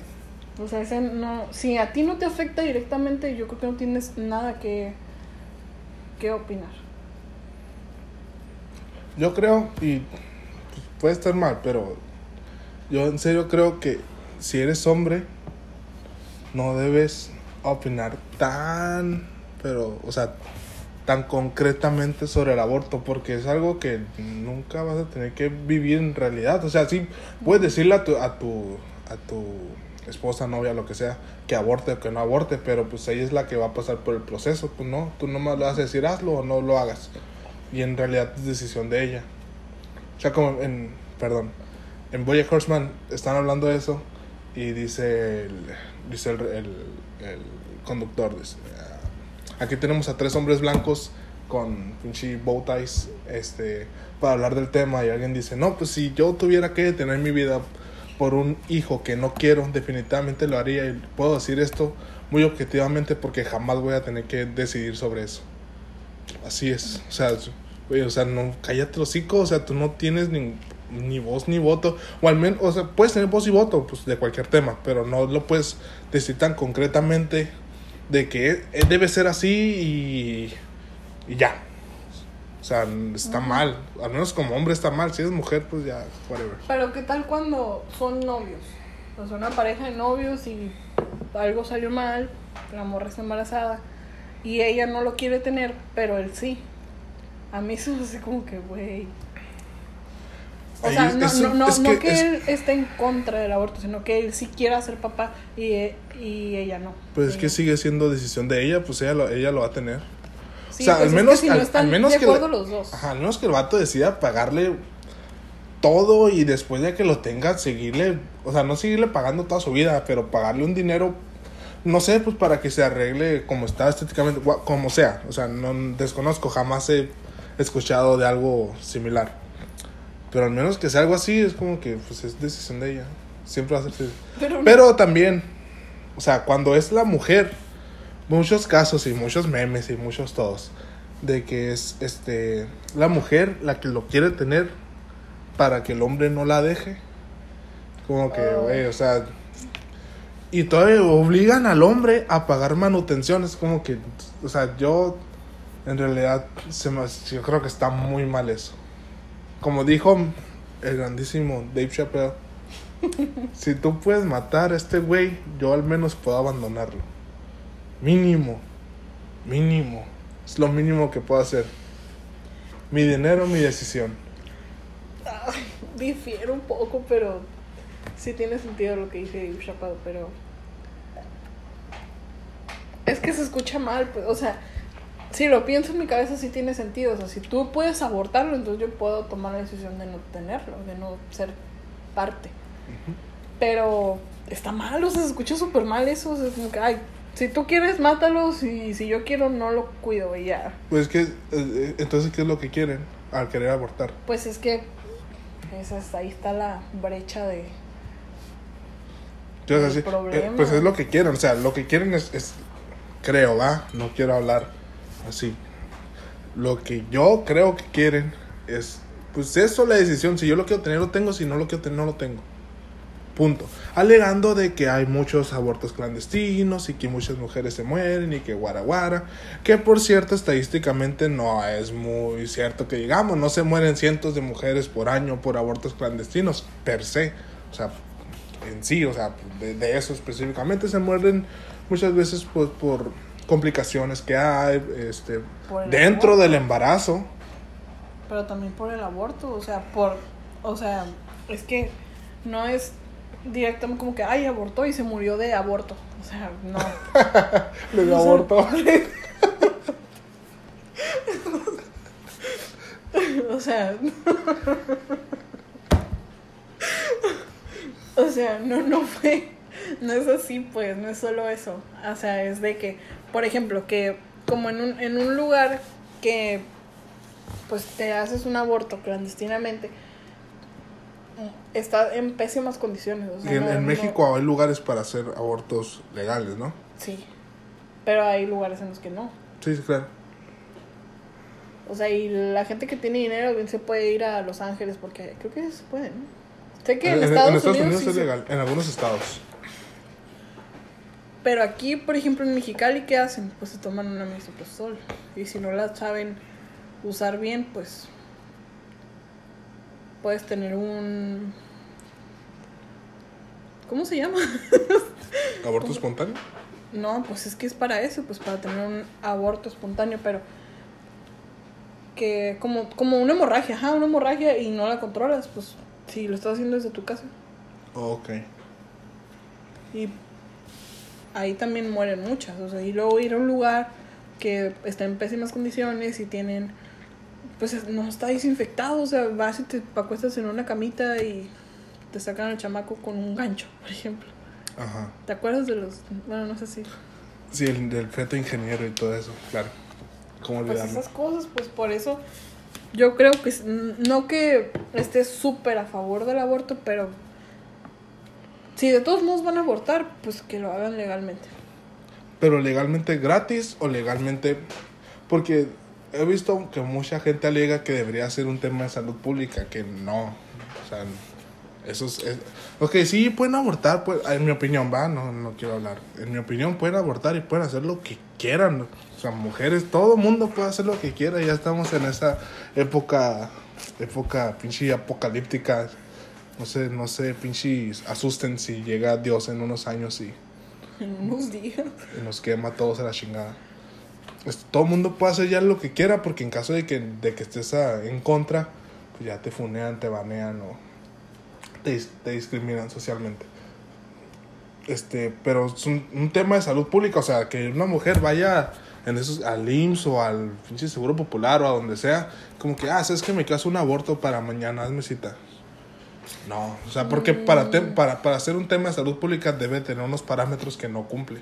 O sea, ese no, si a ti no te afecta directamente, yo creo que no tienes nada que, que opinar. Yo creo, y puede estar mal, pero yo en serio creo que si eres hombre, no debes opinar tan, pero, o sea, tan concretamente sobre el aborto, porque es algo que nunca vas a tener que vivir en realidad. O sea, sí, puedes decirle a tu, a tu, a tu esposa, novia, lo que sea, que aborte o que no aborte, pero pues ella es la que va a pasar por el proceso, pues no, tú nomás le vas a decir hazlo o no lo hagas. Y en realidad es decisión de ella. O sea, como en, perdón, en Boya Horseman están hablando de eso y dice el, dice el, el, el conductor, dice, ah, aquí tenemos a tres hombres blancos con pinche bow ties, este, para hablar del tema y alguien dice, no, pues si yo tuviera que tener mi vida por un hijo que no quiero, definitivamente lo haría y puedo decir esto muy objetivamente porque jamás voy a tener que decidir sobre eso. Así es, o sea, o sea, no, cállate los o sea, tú no tienes ni, ni voz ni voto, o al menos, o sea, puedes tener voz y voto, pues, de cualquier tema, pero no lo puedes decir tan concretamente de que debe ser así y, y ya. O sea, está mal. Al menos como hombre está mal. Si es mujer, pues ya, whatever. Pero ¿qué tal cuando son novios? O sea, una pareja de novios y algo salió mal, la morra está embarazada y ella no lo quiere tener, pero él sí. A mí eso hace como que, güey. O sea, no, no, no, que, que él esté en contra del aborto, sino que él sí quiera ser papá y, y ella no. Pues es que sigue siendo decisión de ella, pues ella lo, ella lo va a tener. Sí, o sea, pues al es menos, que si no al, están al menos de que acuerdo le- los dos. Ajá, al menos que el vato decida pagarle todo y después de que lo tenga, seguirle, o sea, no seguirle pagando toda su vida, pero pagarle un dinero, no sé, pues para que se arregle como está estéticamente, como sea. O sea, no desconozco, jamás he escuchado de algo similar. Pero al menos que sea algo así, es como que pues es decisión de ella. Siempre va a ser. Pero, Pero también, o sea, cuando es la mujer, muchos casos y muchos memes y muchos todos, de que es este la mujer la que lo quiere tener para que el hombre no la deje. Como que, Oh. güey, o sea, y todavía obligan al hombre a pagar manutención. Es como que, o sea, yo en realidad se me, yo creo que está muy mal eso. Como dijo el grandísimo Dave Chappelle, si tú puedes matar a este güey, yo al menos puedo abandonarlo. Mínimo, mínimo. Es lo mínimo que puedo hacer. Mi dinero, mi decisión. Ay, difiere un poco, pero sí tiene sentido lo que dice Dave Chappelle, pero es que se escucha mal, pues, o sea, si lo pienso en mi cabeza sí tiene sentido, o sea, si tú puedes abortarlo, entonces yo puedo tomar la decisión de no tenerlo, de no ser parte. Pero está mal, o sea, se escucha súper mal eso, o sea, es como que, ay, si tú quieres, mátalos, y si yo quiero, no lo cuido, y ya. Pues que, eh, eh, entonces, ¿qué es lo que quieren al querer abortar? Pues es que esa es- ahí está la brecha de... Yo, o sea, El sí, eh, pues es lo que quieren, o sea, lo que quieren es, es, creo, va, no quiero hablar así. Lo que yo creo que quieren es, pues eso la decisión, si yo lo quiero tener lo tengo, si no lo quiero tener no lo tengo. Punto. Alegando de que hay muchos abortos clandestinos y que muchas mujeres se mueren y que guaraguara. Que por cierto, estadísticamente no es muy cierto que digamos, no se mueren cientos de mujeres por año por abortos clandestinos, per se. O sea, en sí, o sea, de, de eso específicamente se mueren muchas veces por, por complicaciones que hay este, dentro aborto. del embarazo. Pero también por el aborto, o sea, por, o sea, es que no es directamente como que, ay, abortó y se murió de aborto. O sea, no. Le dio aborto. o sea, o sea, no, no fue, no es así, pues, no es solo eso. O sea, es de que, por ejemplo, que como en un, en un lugar que, pues, te haces un aborto clandestinamente, está en pésimas condiciones. O sea, Y en, no- en no- México hay lugares para hacer abortos legales, ¿no? sí, pero hay lugares en los que no. Sí, claro. O sea, y la gente que tiene dinero bien se puede ir a Los Ángeles porque creo que se puede, ¿no? Sé que en, Estados, Unidos, sí es se- legal, en algunos estados. Pero aquí, por ejemplo, en Mexicali, ¿qué hacen? Pues se toman una misoprostol. Y si no la saben usar bien, pues puedes tener un... ¿Cómo se llama? ¿Aborto espontáneo? No, pues es que es para eso, pues para tener un aborto espontáneo, pero que como, como una hemorragia, ajá, una hemorragia y no la controlas, pues si lo estás haciendo desde tu casa. Ok. Y ahí también mueren muchas, o sea, y luego ir a un lugar que está en pésimas condiciones y tienen, pues es- no está desinfectado, o sea, vas y te acuestas en una camita y te sacan al chamaco con un gancho, por ejemplo. Ajá. ¿Te acuerdas de los, bueno, no sé si... Sí, el del feto ingeniero y todo eso, claro. ¿Cómo Pues olvidarlo? esas cosas, pues por eso yo creo que no que esté súper a favor del aborto, pero si de todos modos van a abortar, pues que lo hagan legalmente. Pero legalmente gratis o legalmente... Porque he visto que mucha gente alega que debería ser un tema de salud pública, que no. O sea, eso es... es- ok, sí, pueden abortar, pues, en mi opinión, va, no, no quiero hablar. En mi opinión, pueden abortar y pueden hacer lo que quieran. O sea, mujeres, todo mundo puede hacer lo que quiera. Ya estamos en esa época, época pinche apocalíptica. No sé, no sé, pinche asusten si llega Dios en unos años y En unos días. y nos quema todos a la chingada. Es- todo el mundo puede hacer ya lo que quiera porque en caso de que, de que estés ah, en contra, pues ya te funean, te banean o te, dis- te discriminan socialmente. Este, pero es un, un tema de salud pública, o sea, que una mujer vaya en esos, al IMSS o al pinche Seguro Popular o a donde sea, como que, ah, sabes que me caso un aborto para mañana, hazme cita. No, o sea, porque para, te- para, para hacer un tema de salud pública debe tener unos parámetros que no cumple.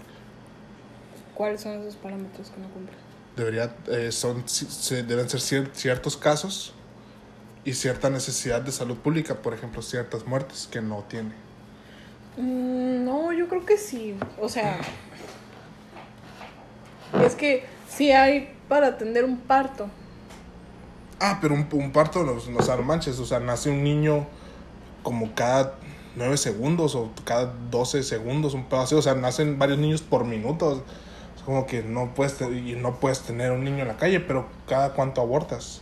¿Cuáles son esos parámetros que no cumplen? Debería, eh, son, se, deben ser cier- ciertos casos y cierta necesidad de salud pública, por ejemplo, ciertas muertes que no tiene. Mm, no, yo creo que sí. O sea, es que sí hay para atender un parto. Ah, pero un, un parto, no, no, o sea, no manches, o sea, nace un niño como cada 9 segundos o cada 12 segundos, un pedo así, o sea, nacen varios niños por minuto. Como que no puedes, no puedes tener un niño en la calle, pero cada cuánto abortas.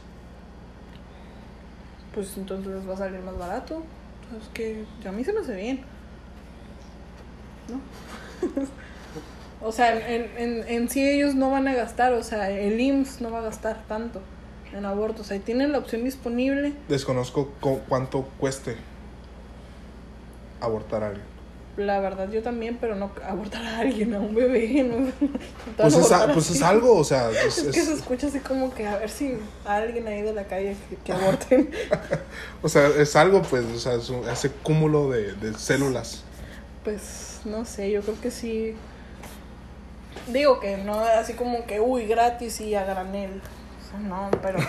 Pues entonces va a salir más barato. Es que a mí se me hace bien. ¿No? o sea, en, en, en sí ellos no van a gastar, o sea, el IMSS no va a gastar tanto en abortos. Ahí tienen la opción disponible. Desconozco cu- cuánto cueste abortar a alguien. La verdad, yo también, pero no abortar a alguien, a un bebé. No, Pues es, a- pues es algo, o sea, es- Es que se escucha así como que a ver si a alguien ahí de la calle que, que aborten. o sea, es algo, pues, o sea, es un- ese cúmulo de, de células. Pues no sé, yo creo que sí. Digo que no así como que, uy, gratis y a granel. O sea, no, pero.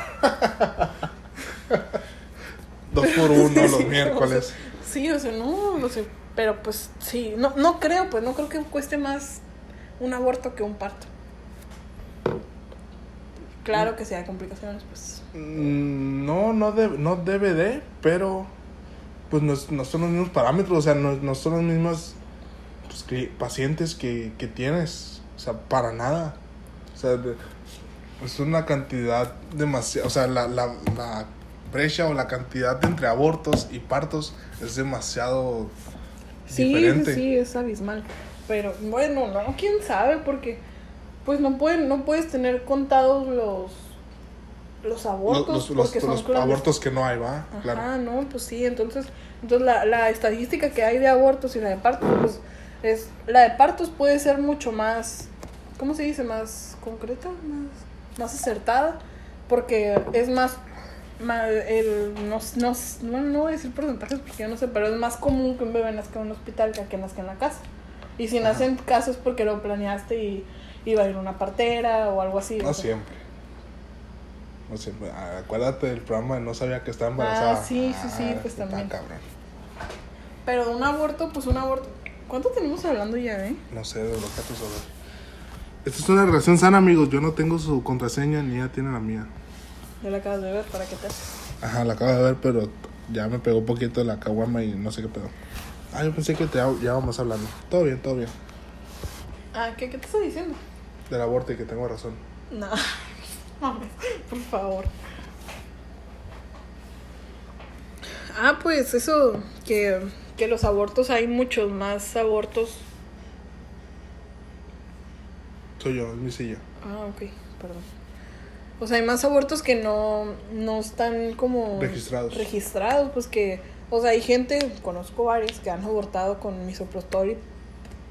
Dos por uno los o sea, miércoles. Sí, o sea, no, no sé. Pero pues sí, no, no creo, pues no creo que cueste más un aborto que un parto. Claro que hay complicaciones, pues. Mm, No, no, debe, no debe de, pero pues no, no son los mismos parámetros, o sea, no, no son los mismos pues, pacientes que, que tienes, o sea, para nada. O sea, de- es una cantidad demasiado, o sea, la, la, la brecha o la cantidad entre abortos y partos es demasiado Sí, diferente. sí, es abismal. Pero bueno, no, quién sabe, porque pues no pueden, no puedes tener contados los los abortos, los, los- porque son los clandestinos. abortos que no hay, va, Ajá, claro. no, pues sí, entonces, entonces la, la estadística que hay de abortos y la de partos, pues es, la de partos puede ser mucho más, ¿cómo se dice? Más concreta, más, más acertada, porque es más, el, no, no, no, no voy a decir porcentajes porque yo no sé, pero es más común que un bebé nazca en un hospital que que nazca en la casa. Y si nace en casa es porque lo planeaste y iba a ir una partera o algo así. o No sea. siempre. No siempre. Ah, Acuérdate del programa de No sabía que estaba embarazada. Ah, sí, sí, sí, pues está también. cabrón. Pero un aborto, pues un aborto. ¿Cuánto tenemos hablando ya, eh? No sé, de lo que tú sabes. Esta es una relación sana, amigos. Yo no tengo su contraseña ni ella tiene la mía. Ya la acabas de ver, ¿para qué te haces? Ajá, la acabo de ver, pero ya me pegó un poquito la caguama y no sé qué pedo. Ah, yo pensé que te, ya vamos hablando. Todo bien, todo bien. Ah, ¿qué, qué te estoy diciendo? Del aborto y que tengo razón. No, mames, por favor. Ah, pues eso, que, que los abortos, hay muchos más abortos. Soy yo, es mi silla. Ah, ok, perdón. O sea, hay más abortos que no, no están como... Registrados. Registrados, pues que... O sea, hay gente, conozco varios que han abortado con misoprostol y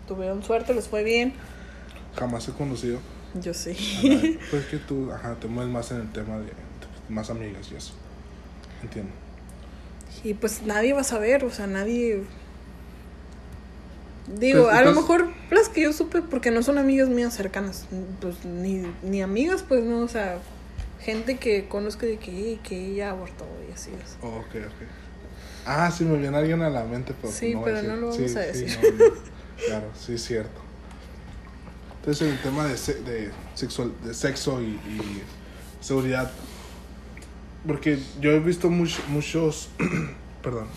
tuvieron suerte, les fue bien. Jamás he conocido. Yo sí. Ajá, pues que tú, ajá, te mueves más en el tema de, más amigas y eso. Entiendo. Y pues nadie va a saber, o sea, nadie... Digo, Pues, a lo entonces- mejor las que yo supe, porque no son amigas mías cercanas, pues ni, ni amigas, pues no, o sea, gente que conozco de que, que ella abortó y así es. Oh, ok, ok. Ah, sí, me viene alguien a la mente, pero Sí, no pero no lo Sí, vamos a sí, decir. no, no. Claro, sí, es cierto. Entonces, el tema de, se- de, sexual, de sexo y, y seguridad. Porque yo he visto much- muchos, perdón,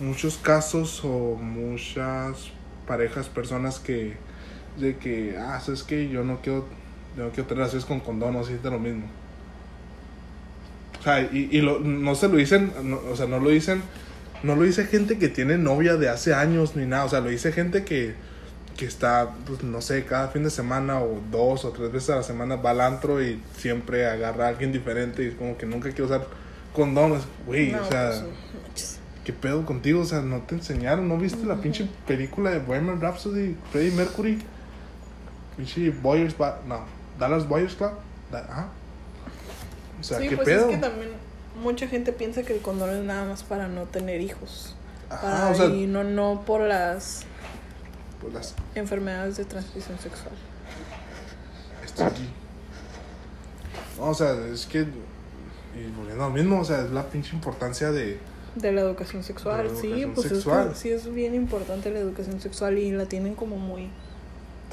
muchos casos o muchas parejas, personas que, de que, ah, sabes que yo no quiero, yo no quiero tener relaciones con condón, no siente lo mismo. O sea, y, y lo- no se lo dicen, no- o sea, no lo dicen, no lo dice gente que tiene novia de hace años ni nada, o sea, lo dice gente que, que está, pues, no sé, cada fin de semana o dos o tres veces a la semana va al antro y siempre agarra a alguien diferente y es como que nunca quiere usar condones, güey, No, o sea, pues. ¿qué pedo contigo? O sea, no te enseñaron, ¿no viste la pinche película de Bohemian Rhapsody, Freddie Mercury? Pinche Boyers, no, Dallas Boyers Club. Da- Ajá. O sea, sí, ¿qué pues pedo? es que también mucha gente piensa que el condón es nada más para no tener hijos. Ajá, Para- o sea, y no, no por las pues las enfermedades de transmisión sexual. Esto aquí. No, o sea, es que. Y volviendo a lo mismo, o sea, es la pinche importancia de. De la educación sexual, sí, pues sexual. es que sí es bien importante la educación sexual y la tienen como muy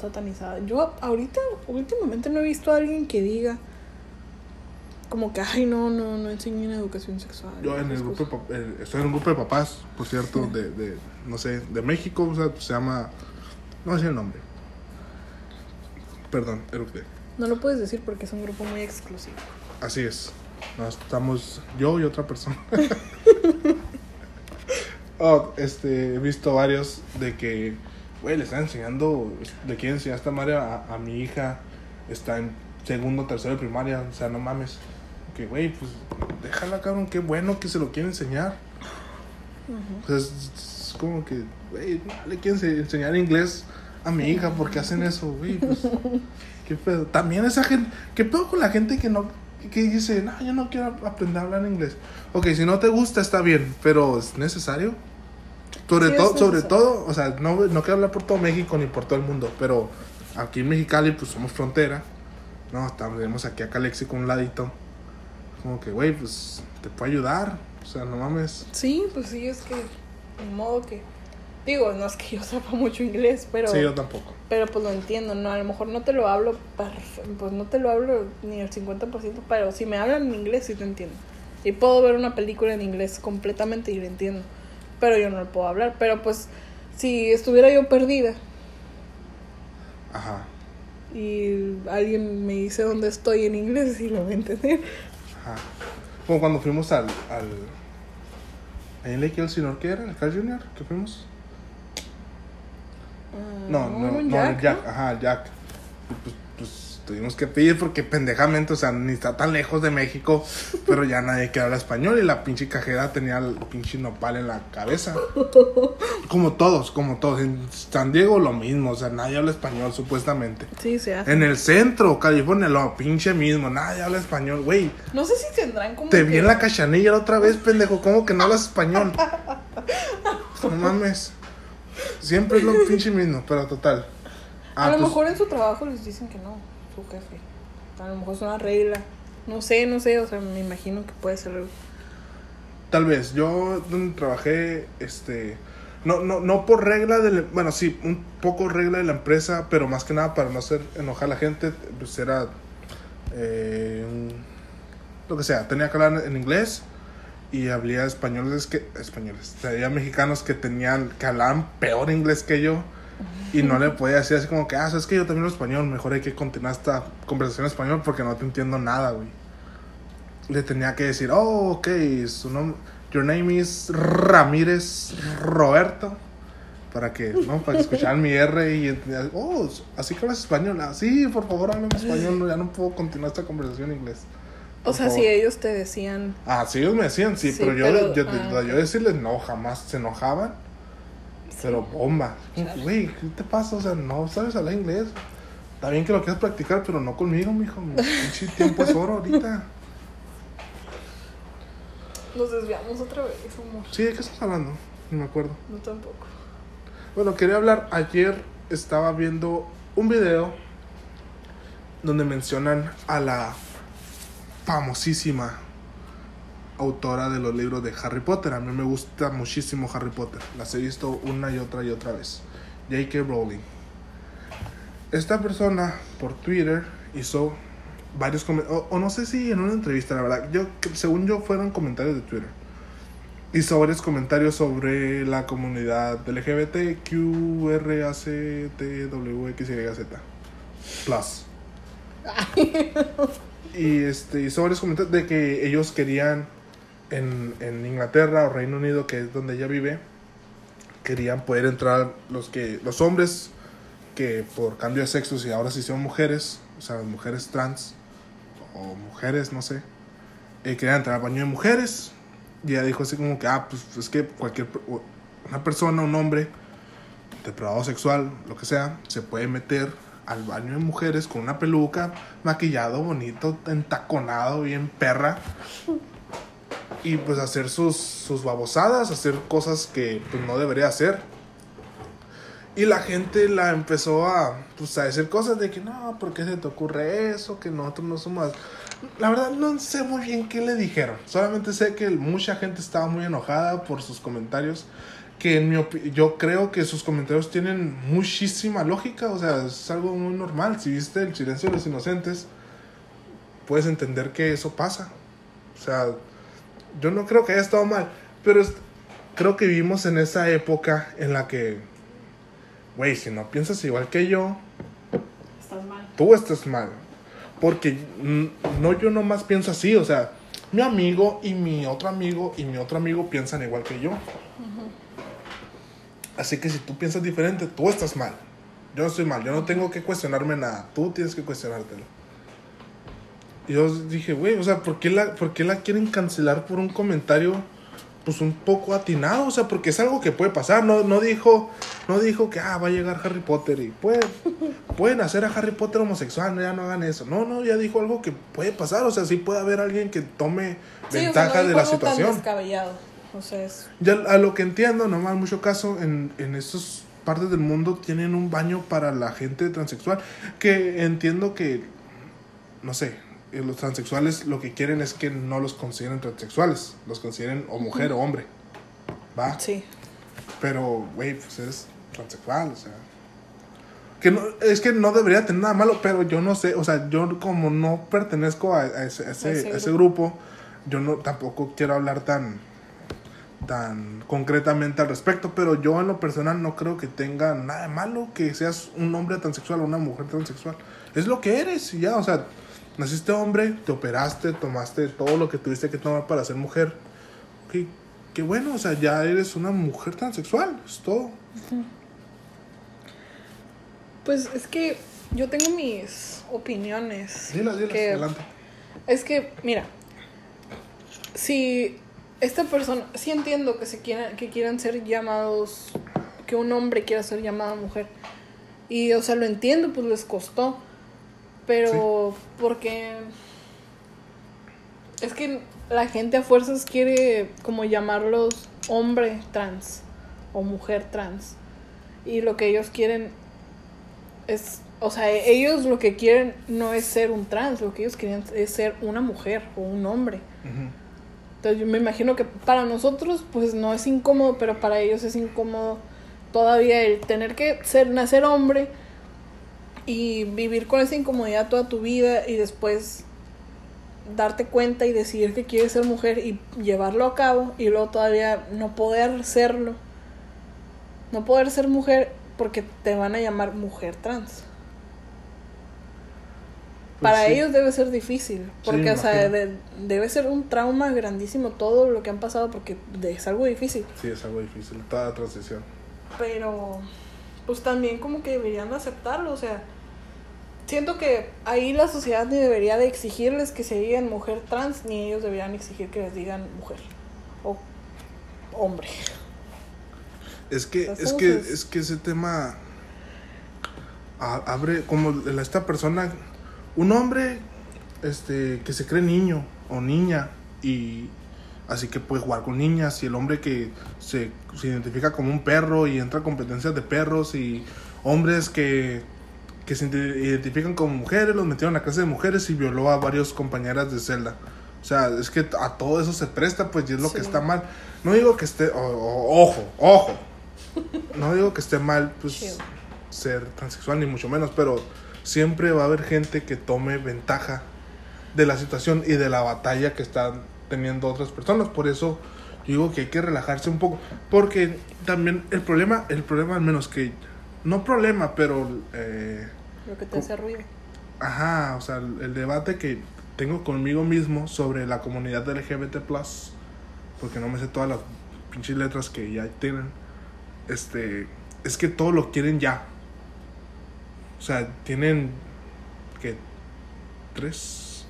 satanizada. Yo ahorita, últimamente no he visto a alguien que diga como que, ay, no, no, no enseñen educación sexual. Yo en el grupo de eh, estoy en un grupo de papás, por cierto, de, de no sé, de México, o sea, se llama. No sé el nombre. Perdón, eructé. No lo puedes decir porque es un grupo muy exclusivo. Así es. No, estamos yo y otra persona. oh, este, he visto varios de que, güey, le están enseñando, le quieren enseñar esta madre a, a mi hija, está en segundo, tercero de primaria, o sea, no mames. Que, güey, pues, déjala, cabrón, qué bueno que se lo quiere enseñar. O sea, es, es como que, güey, no le quieren ense- enseñar inglés a mi hija porque hacen eso, güey, pues, qué pedo. También esa gente, qué pedo con la gente que no, que dice, no, yo no quiero aprender a hablar inglés. Ok, si no te gusta está bien, pero es necesario. Sobre Sí, todo, sobre todo, o sea, no, no quiero hablar por todo México ni por todo el mundo, pero aquí en Mexicali, pues somos frontera. No, estamos, tenemos aquí a Calexi con un ladito. Como que, güey, pues te puede ayudar. O sea, no mames. Sí, pues sí, es que, de modo que. Digo, no es que yo sepa mucho inglés, pero. Sí, yo tampoco. Pero pues lo entiendo, ¿no? A lo mejor no te lo hablo, pues no te lo hablo ni el 50%, pero si me hablan en inglés sí te entiendo. Y puedo ver una película en inglés completamente y la entiendo. Pero yo no lo puedo hablar. Pero pues si estuviera yo perdida Ajá. y alguien me dice dónde estoy en inglés, sí lo voy a entender. Ajá. Como cuando fuimos al. al ahí en Lake Elsinore, ¿qué era? ¿El Carl Jr. que fuimos? Ah, No, no, no, el Jack, ajá, el Jack. Y pues tuvimos que pedir porque pendejamente, o sea, ni está tan lejos de México, pero ya nadie que habla español y la pinche cajera tenía el pinche nopal en la cabeza. Como todos, como todos. En San Diego lo mismo, o sea, nadie habla español supuestamente. Sí, se hace. En el centro, California, lo pinche mismo, nadie habla español, güey. No sé si tendrán como. Te que- vi en la cachanilla la otra vez, pendejo. ¿Cómo que no hablas español? No mames. Siempre es lo pinche mismo, pero total. A Ah, lo pues, mejor en su trabajo les dicen que no, su. A lo mejor es una regla. No sé, no sé, o sea, me imagino que puede ser. Tal vez. Yo donde trabajé, este. No, no, no por regla de Bueno, sí, un poco regla de la empresa, pero más que nada para no hacer enojar a la gente, pues era. eh, lo que sea, tenía que hablar en inglés y había españoles que. Españoles. Había mexicanos que tenían. que hablaban peor inglés que yo. Y no le podía decir así como que, ah, sabes que yo también hablo español, mejor hay que continuar esta conversación en español porque no te entiendo nada, güey. Le tenía que decir, oh, ok, su nombre, your name is Ramírez Roberto. Para que, ¿no? Para que escucharan mi R y oh, así que hablas español. Ah, sí, por favor, háblame español, ya no puedo continuar esta conversación en inglés. O sea, favor. si ellos te decían. Ah, sí, ellos me decían, sí, Sí, pero yo, pero- yo, ah, yo ok. decirles no, jamás se enojaban. Pero bomba. Chale. Güey, ¿qué te pasa? O sea, no sabes hablar inglés. Está bien que lo quieras practicar, pero no conmigo, mijo. Mi pinche tiempo es oro ahorita. Nos desviamos otra vez, amor. Sí, ¿de qué estás hablando? Ni me acuerdo. No tampoco. Bueno, quería hablar. Ayer estaba viendo un video donde mencionan a la famosísima autora de los libros de Harry Potter. A mí me gusta muchísimo Harry Potter. Las he visto una y otra y otra vez. J.K. Rowling. Esta persona por Twitter hizo varios comentarios, o, o no sé si en una entrevista, la verdad. Yo, según yo, fueron comentarios de Twitter. Hizo varios comentarios sobre la comunidad LGBT, Q, R, A, C, T, W, X, Y, Z. Plus. y este, hizo varios comentarios de que ellos querían en, en Inglaterra o Reino Unido, que es donde ella vive, querían poder entrar los que los hombres que por cambio de sexos y ahora sí son mujeres, o sea, mujeres trans o mujeres, no sé, eh, querían entrar al baño de mujeres. Y ella dijo así como que, ah, pues es que cualquier, una persona, un hombre, depravado sexual, lo que sea, se puede meter al baño de mujeres con una peluca, maquillado, bonito, entaconado, bien perra. Y pues hacer sus, sus babosadas, hacer cosas que pues no debería hacer. Y la gente la empezó a, pues, a decir cosas de que no, ¿por qué se te ocurre eso? Que nosotros no somos... La verdad no sé muy bien qué le dijeron. Solamente sé que mucha gente estaba muy enojada por sus comentarios que en mi yo creo que sus comentarios tienen muchísima lógica, o sea, es algo muy normal. Si viste El silencio de los inocentes, puedes entender que eso pasa. O sea, yo no creo que haya estado mal, pero es- creo que vivimos en esa época en la que, güey, si no piensas igual que yo, Estás mal. tú estás mal. Porque no yo nomás pienso así, o sea, mi amigo y mi otro amigo y mi otro amigo piensan igual que yo. Así que si tú piensas diferente, tú estás mal. Yo no estoy mal, yo no tengo que cuestionarme nada, tú tienes que cuestionártelo. Yo dije, güey, o sea, ¿por qué, la, ¿por qué la quieren cancelar por un comentario pues un poco atinado? O sea, porque es algo que puede pasar, no, no dijo no dijo que ah, va a llegar Harry Potter y puede, pueden hacer a Harry Potter homosexual, no, ya no hagan eso. No, no, ya dijo algo que puede pasar, o sea, sí puede haber alguien que tome Sí, o sea, ventaja no de la tan situación. descabellado. O sea, es... Ya a lo que entiendo, nomás mucho caso, en, en estas partes del mundo tienen un baño para la gente transexual. Que entiendo que, no sé, los transexuales lo que quieren es que no los consideren transexuales, los consideren o mujer o hombre. Va. Sí. Pero, güey, pues es transexual, o sea. Que no, es que no debería tener nada malo, pero yo no sé, o sea, yo como no pertenezco a, ese, a ese- A ese a ese grupo, yo no tampoco quiero hablar tan tan concretamente al respecto, pero yo en lo personal no creo que tenga nada de malo que seas un hombre transexual o una mujer transexual. Es lo que eres y ya, o sea, naciste hombre, te operaste, tomaste todo lo que tuviste que tomar para ser mujer. Qué, qué bueno, o sea, ya eres una mujer transexual, es todo. Pues es que yo tengo mis opiniones. Dilas, dilas, que- adelante. Es que, mira, si esta persona, sí entiendo que se quieran, que quieran ser llamados, que un hombre quiera ser llamado mujer. Y, o sea, lo entiendo, pues les costó. Pero, porque es que la gente a fuerzas quiere como llamarlos hombre trans o mujer trans. Y lo que ellos quieren es, o sea, ellos lo que quieren no es ser un trans, lo que ellos quieren es ser una mujer o un hombre. Entonces yo me imagino que para nosotros pues no es incómodo, pero para ellos es incómodo todavía el tener que ser nacer hombre y vivir con esa incomodidad toda tu vida y después darte cuenta y decidir que quieres ser mujer y llevarlo a cabo y luego todavía no poder serlo. No poder ser mujer porque te van a llamar mujer trans. Pues Para sí. ellos debe ser difícil, porque o sea, de- debe ser un trauma grandísimo todo lo que han pasado porque es algo difícil. Sí, es algo difícil, toda transición. Pero pues también como que deberían aceptarlo, o sea, siento que ahí la sociedad ni debería de exigirles que se digan mujer trans, ni ellos deberían exigir que les digan mujer o hombre. Es que, es que, es que ese tema abre como esta persona, un hombre este que se cree niño o niña y así que puede jugar con niñas y el hombre que se, se identifica como un perro y entra a competencias de perros y hombres que, que se ide- identifican como mujeres, los metieron a clase de mujeres y violó a varios compañeras de celda. O sea, es que a todo eso se presta, pues, y es lo que está mal. No digo que esté, o- o- ojo, ojo. No digo que esté mal, pues, ser transexual, ni mucho menos, pero siempre va a haber gente que tome ventaja de la situación y de la batalla que están teniendo otras personas. Por eso yo digo que hay que relajarse un poco. Porque también el problema, el problema al menos que, no problema, pero, eh, Lo que te hace ruido. ajá, o sea, el, el debate que tengo conmigo mismo sobre la comunidad LGBT+, porque no me sé todas las pinches letras que ya tienen, este, es que todo lo quieren ya. O sea, tienen, que ¿Tres?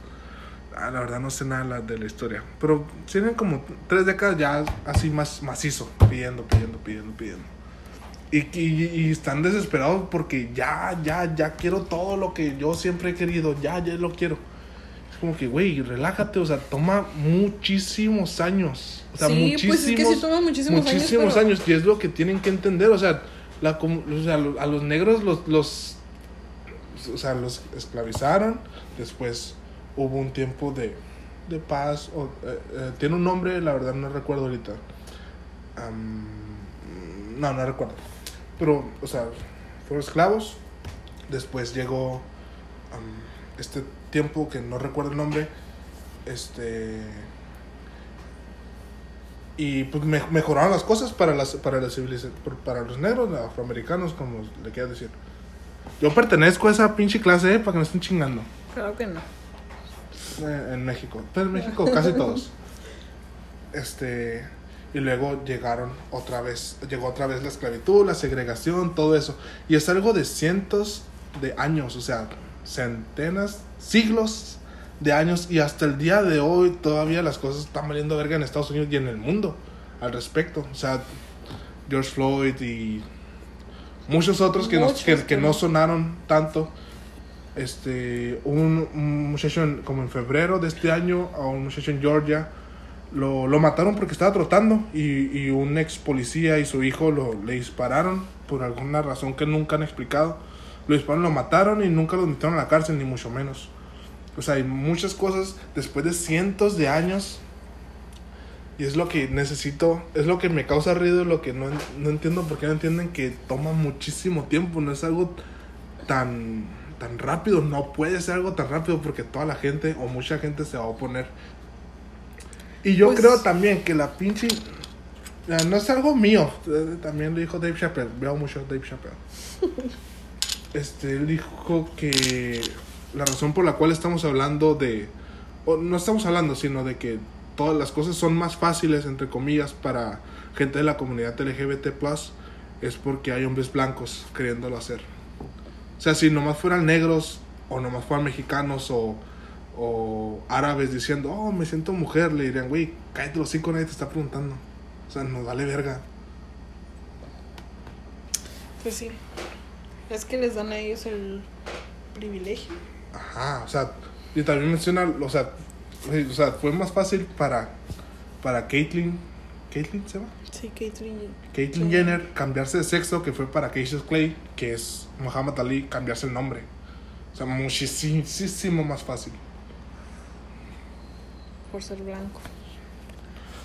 Ah, la verdad no sé nada de la, de la historia. Pero tienen como tres décadas ya así más macizo, pidiendo, pidiendo, pidiendo, pidiendo. Y, y, y están desesperados porque ya, ya, ya quiero todo lo que yo siempre he querido, ya, ya lo quiero. Es como que, güey, relájate, o sea, toma muchísimos años. O sea, Sí, muchísimos, pues es que sí toma muchísimos años, muchísimos pero- años, y es lo que tienen que entender, o sea, la, o sea, a los negros los, los, o sea, los esclavizaron, después hubo un tiempo de, de paz, o, eh, eh, tiene un nombre, la verdad no recuerdo ahorita. No, no recuerdo. Pero, o sea, fueron esclavos. Después llegó am, este tiempo que no recuerdo el nombre. Este. Y pues me- mejoraron las cosas para las para la civiliza- por- para los negros, los afroamericanos, como le quieras decir. Yo pertenezco a esa pinche clase, eh, para que me estén chingando. Claro que no. Eh, en México. Pero en México casi todos. Este. Y luego llegaron otra vez. Llegó otra vez la esclavitud, la segregación, todo eso. Y es algo de cientos de años. O sea, centenas, siglos de años. Y hasta el día de hoy todavía las cosas están valiendo verga en Estados Unidos y en el mundo al respecto. O sea, George Floyd y muchos otros que, no, Muchos que, que que no sonaron tanto este un, un muchacho en- como en febrero de este año a un muchacho en Georgia lo, lo mataron porque estaba trotando y, y un ex policía y su hijo lo, le dispararon por alguna razón que nunca han explicado lo dispararon lo mataron y nunca lo metieron a la cárcel ni mucho menos o sea hay muchas cosas después de cientos de años y es lo que necesito, es lo que me causa ruido, lo que no, no entiendo por qué no entienden que toma muchísimo tiempo, no es algo tan, tan rápido, no puede ser algo tan rápido porque toda la gente o mucha gente se va a oponer. Y yo Pues- creo también que la pinche... No es algo mío, eh, también lo dijo Dave Chappelle, veo mucho Dave Chappelle. Este, él dijo que la razón por la cual estamos hablando de... O no estamos hablando, sino de que todas las cosas son más fáciles, entre comillas, para gente de la comunidad LGBT+, es porque hay hombres blancos queriéndolo hacer. O sea, si nomás fueran negros, o nomás fueran mexicanos, o, o árabes diciendo, oh, me siento mujer, le dirían, güey, cállate los cinco, nadie te está preguntando. O sea, nos vale verga. Pues sí. Es que les dan a ellos el privilegio. Ajá, o sea, y también menciona, o sea, o sea, fue más fácil para, para Caitlyn, ¿Caitlyn se llama? Sí, Caitlyn. Caitlyn. Jenner cambiarse de sexo, que fue para Cassius Clay, que es Muhammad Ali, cambiarse el nombre. O sea, muchísimo más fácil. Por ser blanco.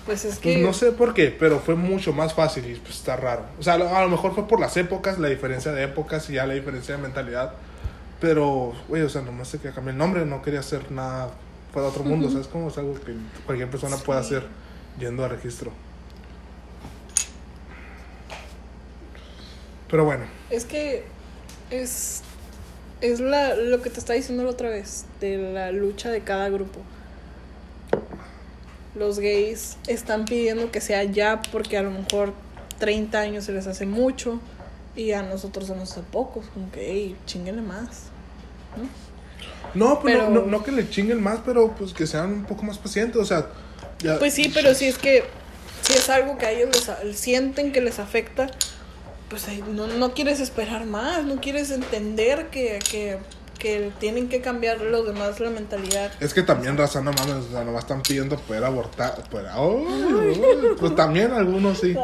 Pues es Pues que. no sé por qué, pero fue mucho más fácil y pues está raro. O sea, a lo, mejor fue por las épocas, la diferencia de épocas y ya la diferencia de mentalidad. Pero, güey, o sea, nomás se quería cambiar el nombre, no quería hacer nada fuera de otro mundo. O sea, es como es algo que cualquier persona puede Sí. hacer yendo a registro. Pero bueno, Es que es, es la, lo que te está diciendo la otra vez, de la lucha de cada grupo. Los gays están pidiendo que sea ya porque a lo mejor 30 años se les hace mucho y a nosotros se nos hace pocos, como que, hey, chinguenle más. no, pues Pero- no, no, no que le chinguen más, pero pues que sean un poco más pacientes. O sea, ya, Pues sí, pero si es que si es algo que a ellos les, sienten que les afecta, pues no, no quieres esperar más, no quieres entender que, que, que tienen que cambiar los demás la mentalidad. Es que también, raza, no mames, o sea, nomás están pidiendo poder abortar. Poder, ¡Ay, ay! pues también algunos sí.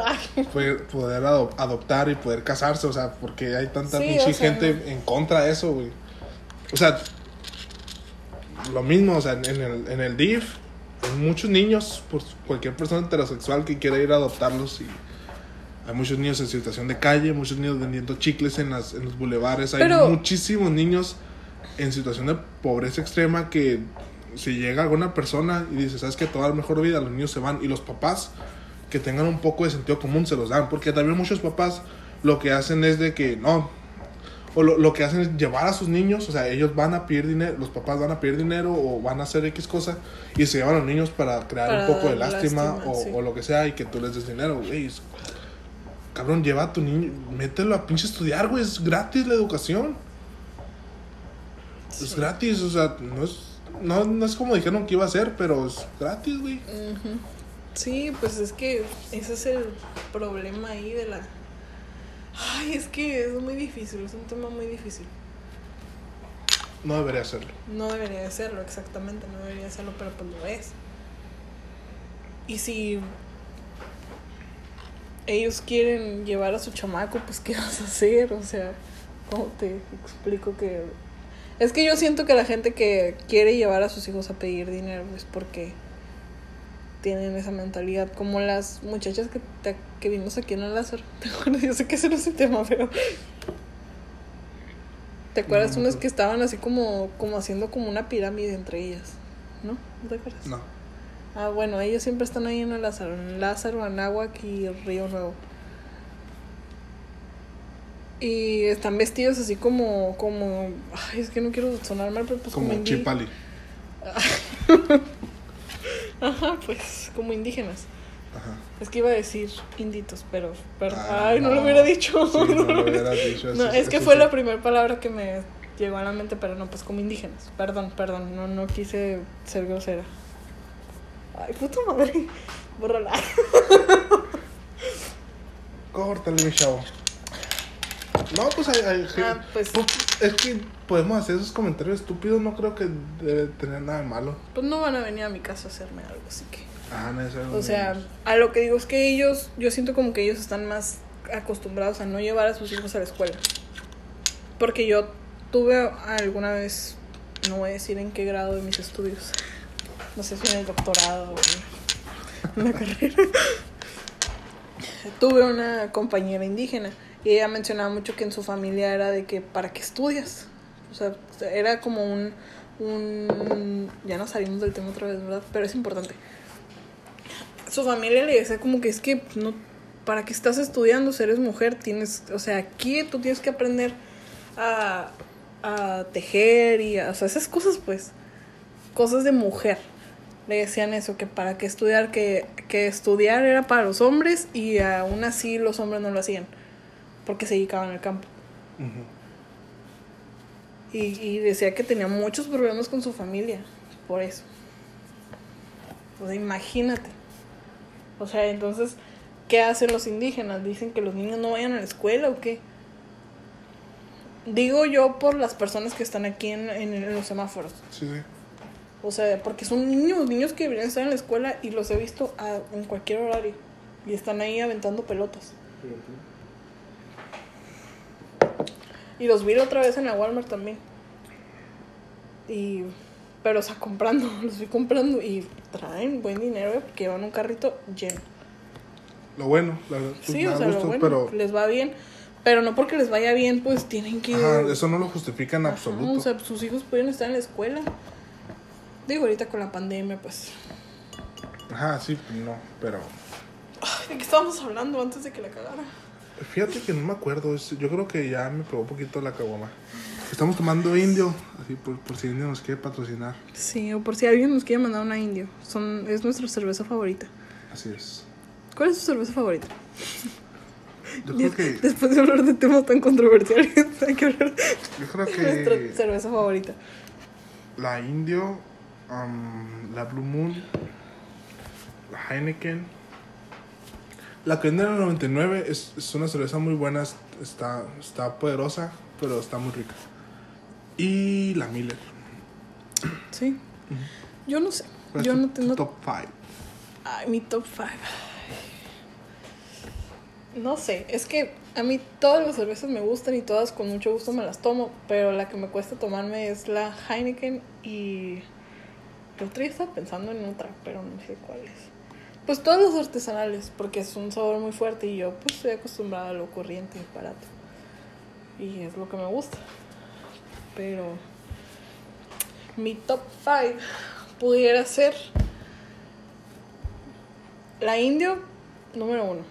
Poder, poder ado- adoptar y poder casarse, o sea, porque hay tanta Sí, pinche o sea, gente en contra de eso, güey. O sea, lo mismo, o sea, en el, en el DIF, hay muchos niños, por cualquier persona heterosexual que quiera ir a adoptarlos y. Hay muchos niños en situación de calle, muchos niños vendiendo chicles en, las, en los bulevares. Hay Pero- muchísimos niños en situación de pobreza extrema que si llega alguna persona y dice, ¿sabes qué? Te va a dar mejor vida, los niños se van. Y los papás que tengan un poco de sentido común se los dan. Porque también muchos papás lo que hacen es de que no. O lo, lo que hacen es llevar a sus niños, o sea, ellos van a pedir dinero, los papás van a pedir dinero o van a hacer X cosa y se llevan a los niños para crear Para un poco de lástima, lástima, o, sí. o lo que sea y que tú les des dinero, güey. Cabrón, lleva a tu niño, mételo a pinche estudiar, güey, es gratis la educación. Es Sí. gratis, o sea, no es, no, no es como dijeron que iba a ser, pero es gratis, güey. Sí, pues es que ese es el problema ahí de la Ay, es que es muy difícil, es un tema muy difícil. No debería hacerlo. No debería de serlo, exactamente, no debería de serlo, pero pues lo es. Y si ellos quieren llevar a su chamaco, pues ¿qué vas a hacer? O sea, ¿cómo te explico que... Es que yo siento que la gente que quiere llevar a sus hijos a pedir dinero es porque tienen esa mentalidad, como las muchachas que, te- que vimos aquí en el. ¿Te acuerdas? Yo sé que ese no es el tema, pero... ¿Te acuerdas No, no unas que estaban así como, como haciendo como una pirámide entre ellas? ¿No? ¿No te acuerdas? No. Ah, bueno, ellos siempre están ahí en el Lázaro, en Lázaro, Anáhuac y Río Nuevo. Y están vestidos así como, como, ay, es que no quiero sonar mal, pero pues como, Como Chipali. Ajá, pues como indígenas. Ajá. Es que iba a decir inditos, pero, pero Ah, ay, no, lo hubiera dicho. Sí, no lo hubieras dicho. No, es que eso fue la primera palabra que me llegó a la mente, pero no, pues como indígenas. Perdón, perdón, no, no quise ser grosera. Ay, puta madre. Bórrala. Córtale, mi chavo. No, pues hay, hay Ah, pues, Es que podemos hacer esos comentarios estúpidos, no creo que debe tener nada de malo. pues no van a venir a mi casa a hacerme algo, así que. Ah, no es algo O sea, menos. a lo que digo es que ellos, yo siento como que ellos están más acostumbrados a no llevar a sus hijos a la escuela. Porque yo tuve alguna vez, no voy a decir en qué grado de mis estudios, no sé si en el doctorado o en la carrera, tuve una compañera indígena y ella mencionaba mucho que en su familia era de que, ¿para qué estudias? O sea, era como un, un... Ya no salimos del tema otra vez, ¿verdad? Pero es importante su familia le decía como que es que no para qué estás estudiando si eres mujer tienes o sea aquí tú tienes que aprender a, a tejer y a, o sea esas cosas pues cosas de mujer le decían eso que para qué estudiar que, que estudiar era para los hombres y aún así los hombres no lo hacían porque se dedicaban al campo Ujú. y, y decía que tenía muchos problemas con su familia por eso. O sea, imagínate. O sea, entonces, ¿qué hacen los indígenas? ¿Dicen que los niños no vayan a la escuela o qué? Digo yo por las personas que están aquí en, en- en los semáforos. Sí, sí. O sea, porque son niños, niños que deberían estar en la escuela y los he visto a- en cualquier horario. Y están ahí aventando pelotas. Y los vi otra vez en la Walmart también. Y. Pero, o sea, comprando, los vi comprando y traen buen dinero, ¿eh? porque llevan un carrito lleno. Lo bueno, la verdad, pues, Sí, o sea, lo bueno, pero les va bien. Pero no porque les vaya bien, pues tienen que. ajá, eso no lo justifica en Ajá, absoluto. o sea, sus hijos pueden estar en la escuela. Digo, ahorita con la pandemia, pues. Ajá, sí, pues no, pero Ay, ¿De qué estábamos hablando antes de que la cagara? Fíjate que no me acuerdo, yo creo que ya me pegó un poquito la caguama. Estamos tomando indio, así por, por si indio nos quiere patrocinar. Sí, o por si alguien nos quiere mandar una indio. Son, es nuestra cerveza favorita. Así es. ¿Cuál es tu cerveza favorita? Yo creo que, Después de hablar de temas tan controversiales, hay que hablar yo creo de nuestra que cerveza favorita. la indio, am, la Blue Moon, la Heineken, la Kendall 99 es, es una cerveza muy buena, es- está, está poderosa, pero está muy rica. Y la Miller. Sí. Yo no sé. ¿Cuál es Yo tu- no tengo. top 5. Ay, mi top 5. No sé, es que a mí todas las cervezas me gustan y todas con mucho gusto me las tomo, pero la que me cuesta tomarme es la Heineken y día estaba pensando en otra, pero no sé cuál es. Pues todas las artesanales, porque es un sabor muy fuerte y yo pues estoy acostumbrada a lo corriente y barato. Y es lo que me gusta. Pero mi top 5 pudiera ser la indio número uno.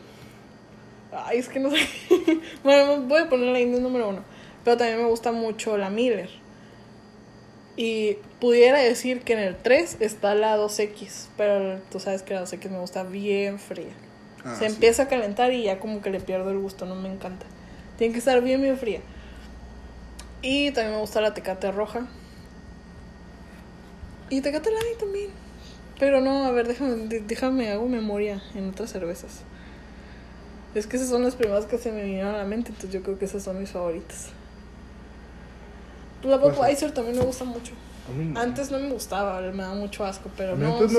Ay, es que no sé. bueno, voy a poner la indio número uno. Pero también me gusta mucho la Miller. Y pudiera decir que en el 3 está la 2X. Pero tú sabes que la 2X me gusta bien fría. Ah, Se empieza a calentar y ya como que le pierdo el gusto, no me encanta. Tiene que estar bien, bien fría. Y también me gusta la tecate roja. Y tecate light también. Pero no, a ver, déjame, déjame, hago memoria en otras cervezas. Es que esas son las primeras que se me vinieron a la mente, entonces yo creo que esas son mis favoritas. La. Budweiser también me gusta mucho. A mí no. Antes no me gustaba, me daba mucho asco, pero no, antes me sí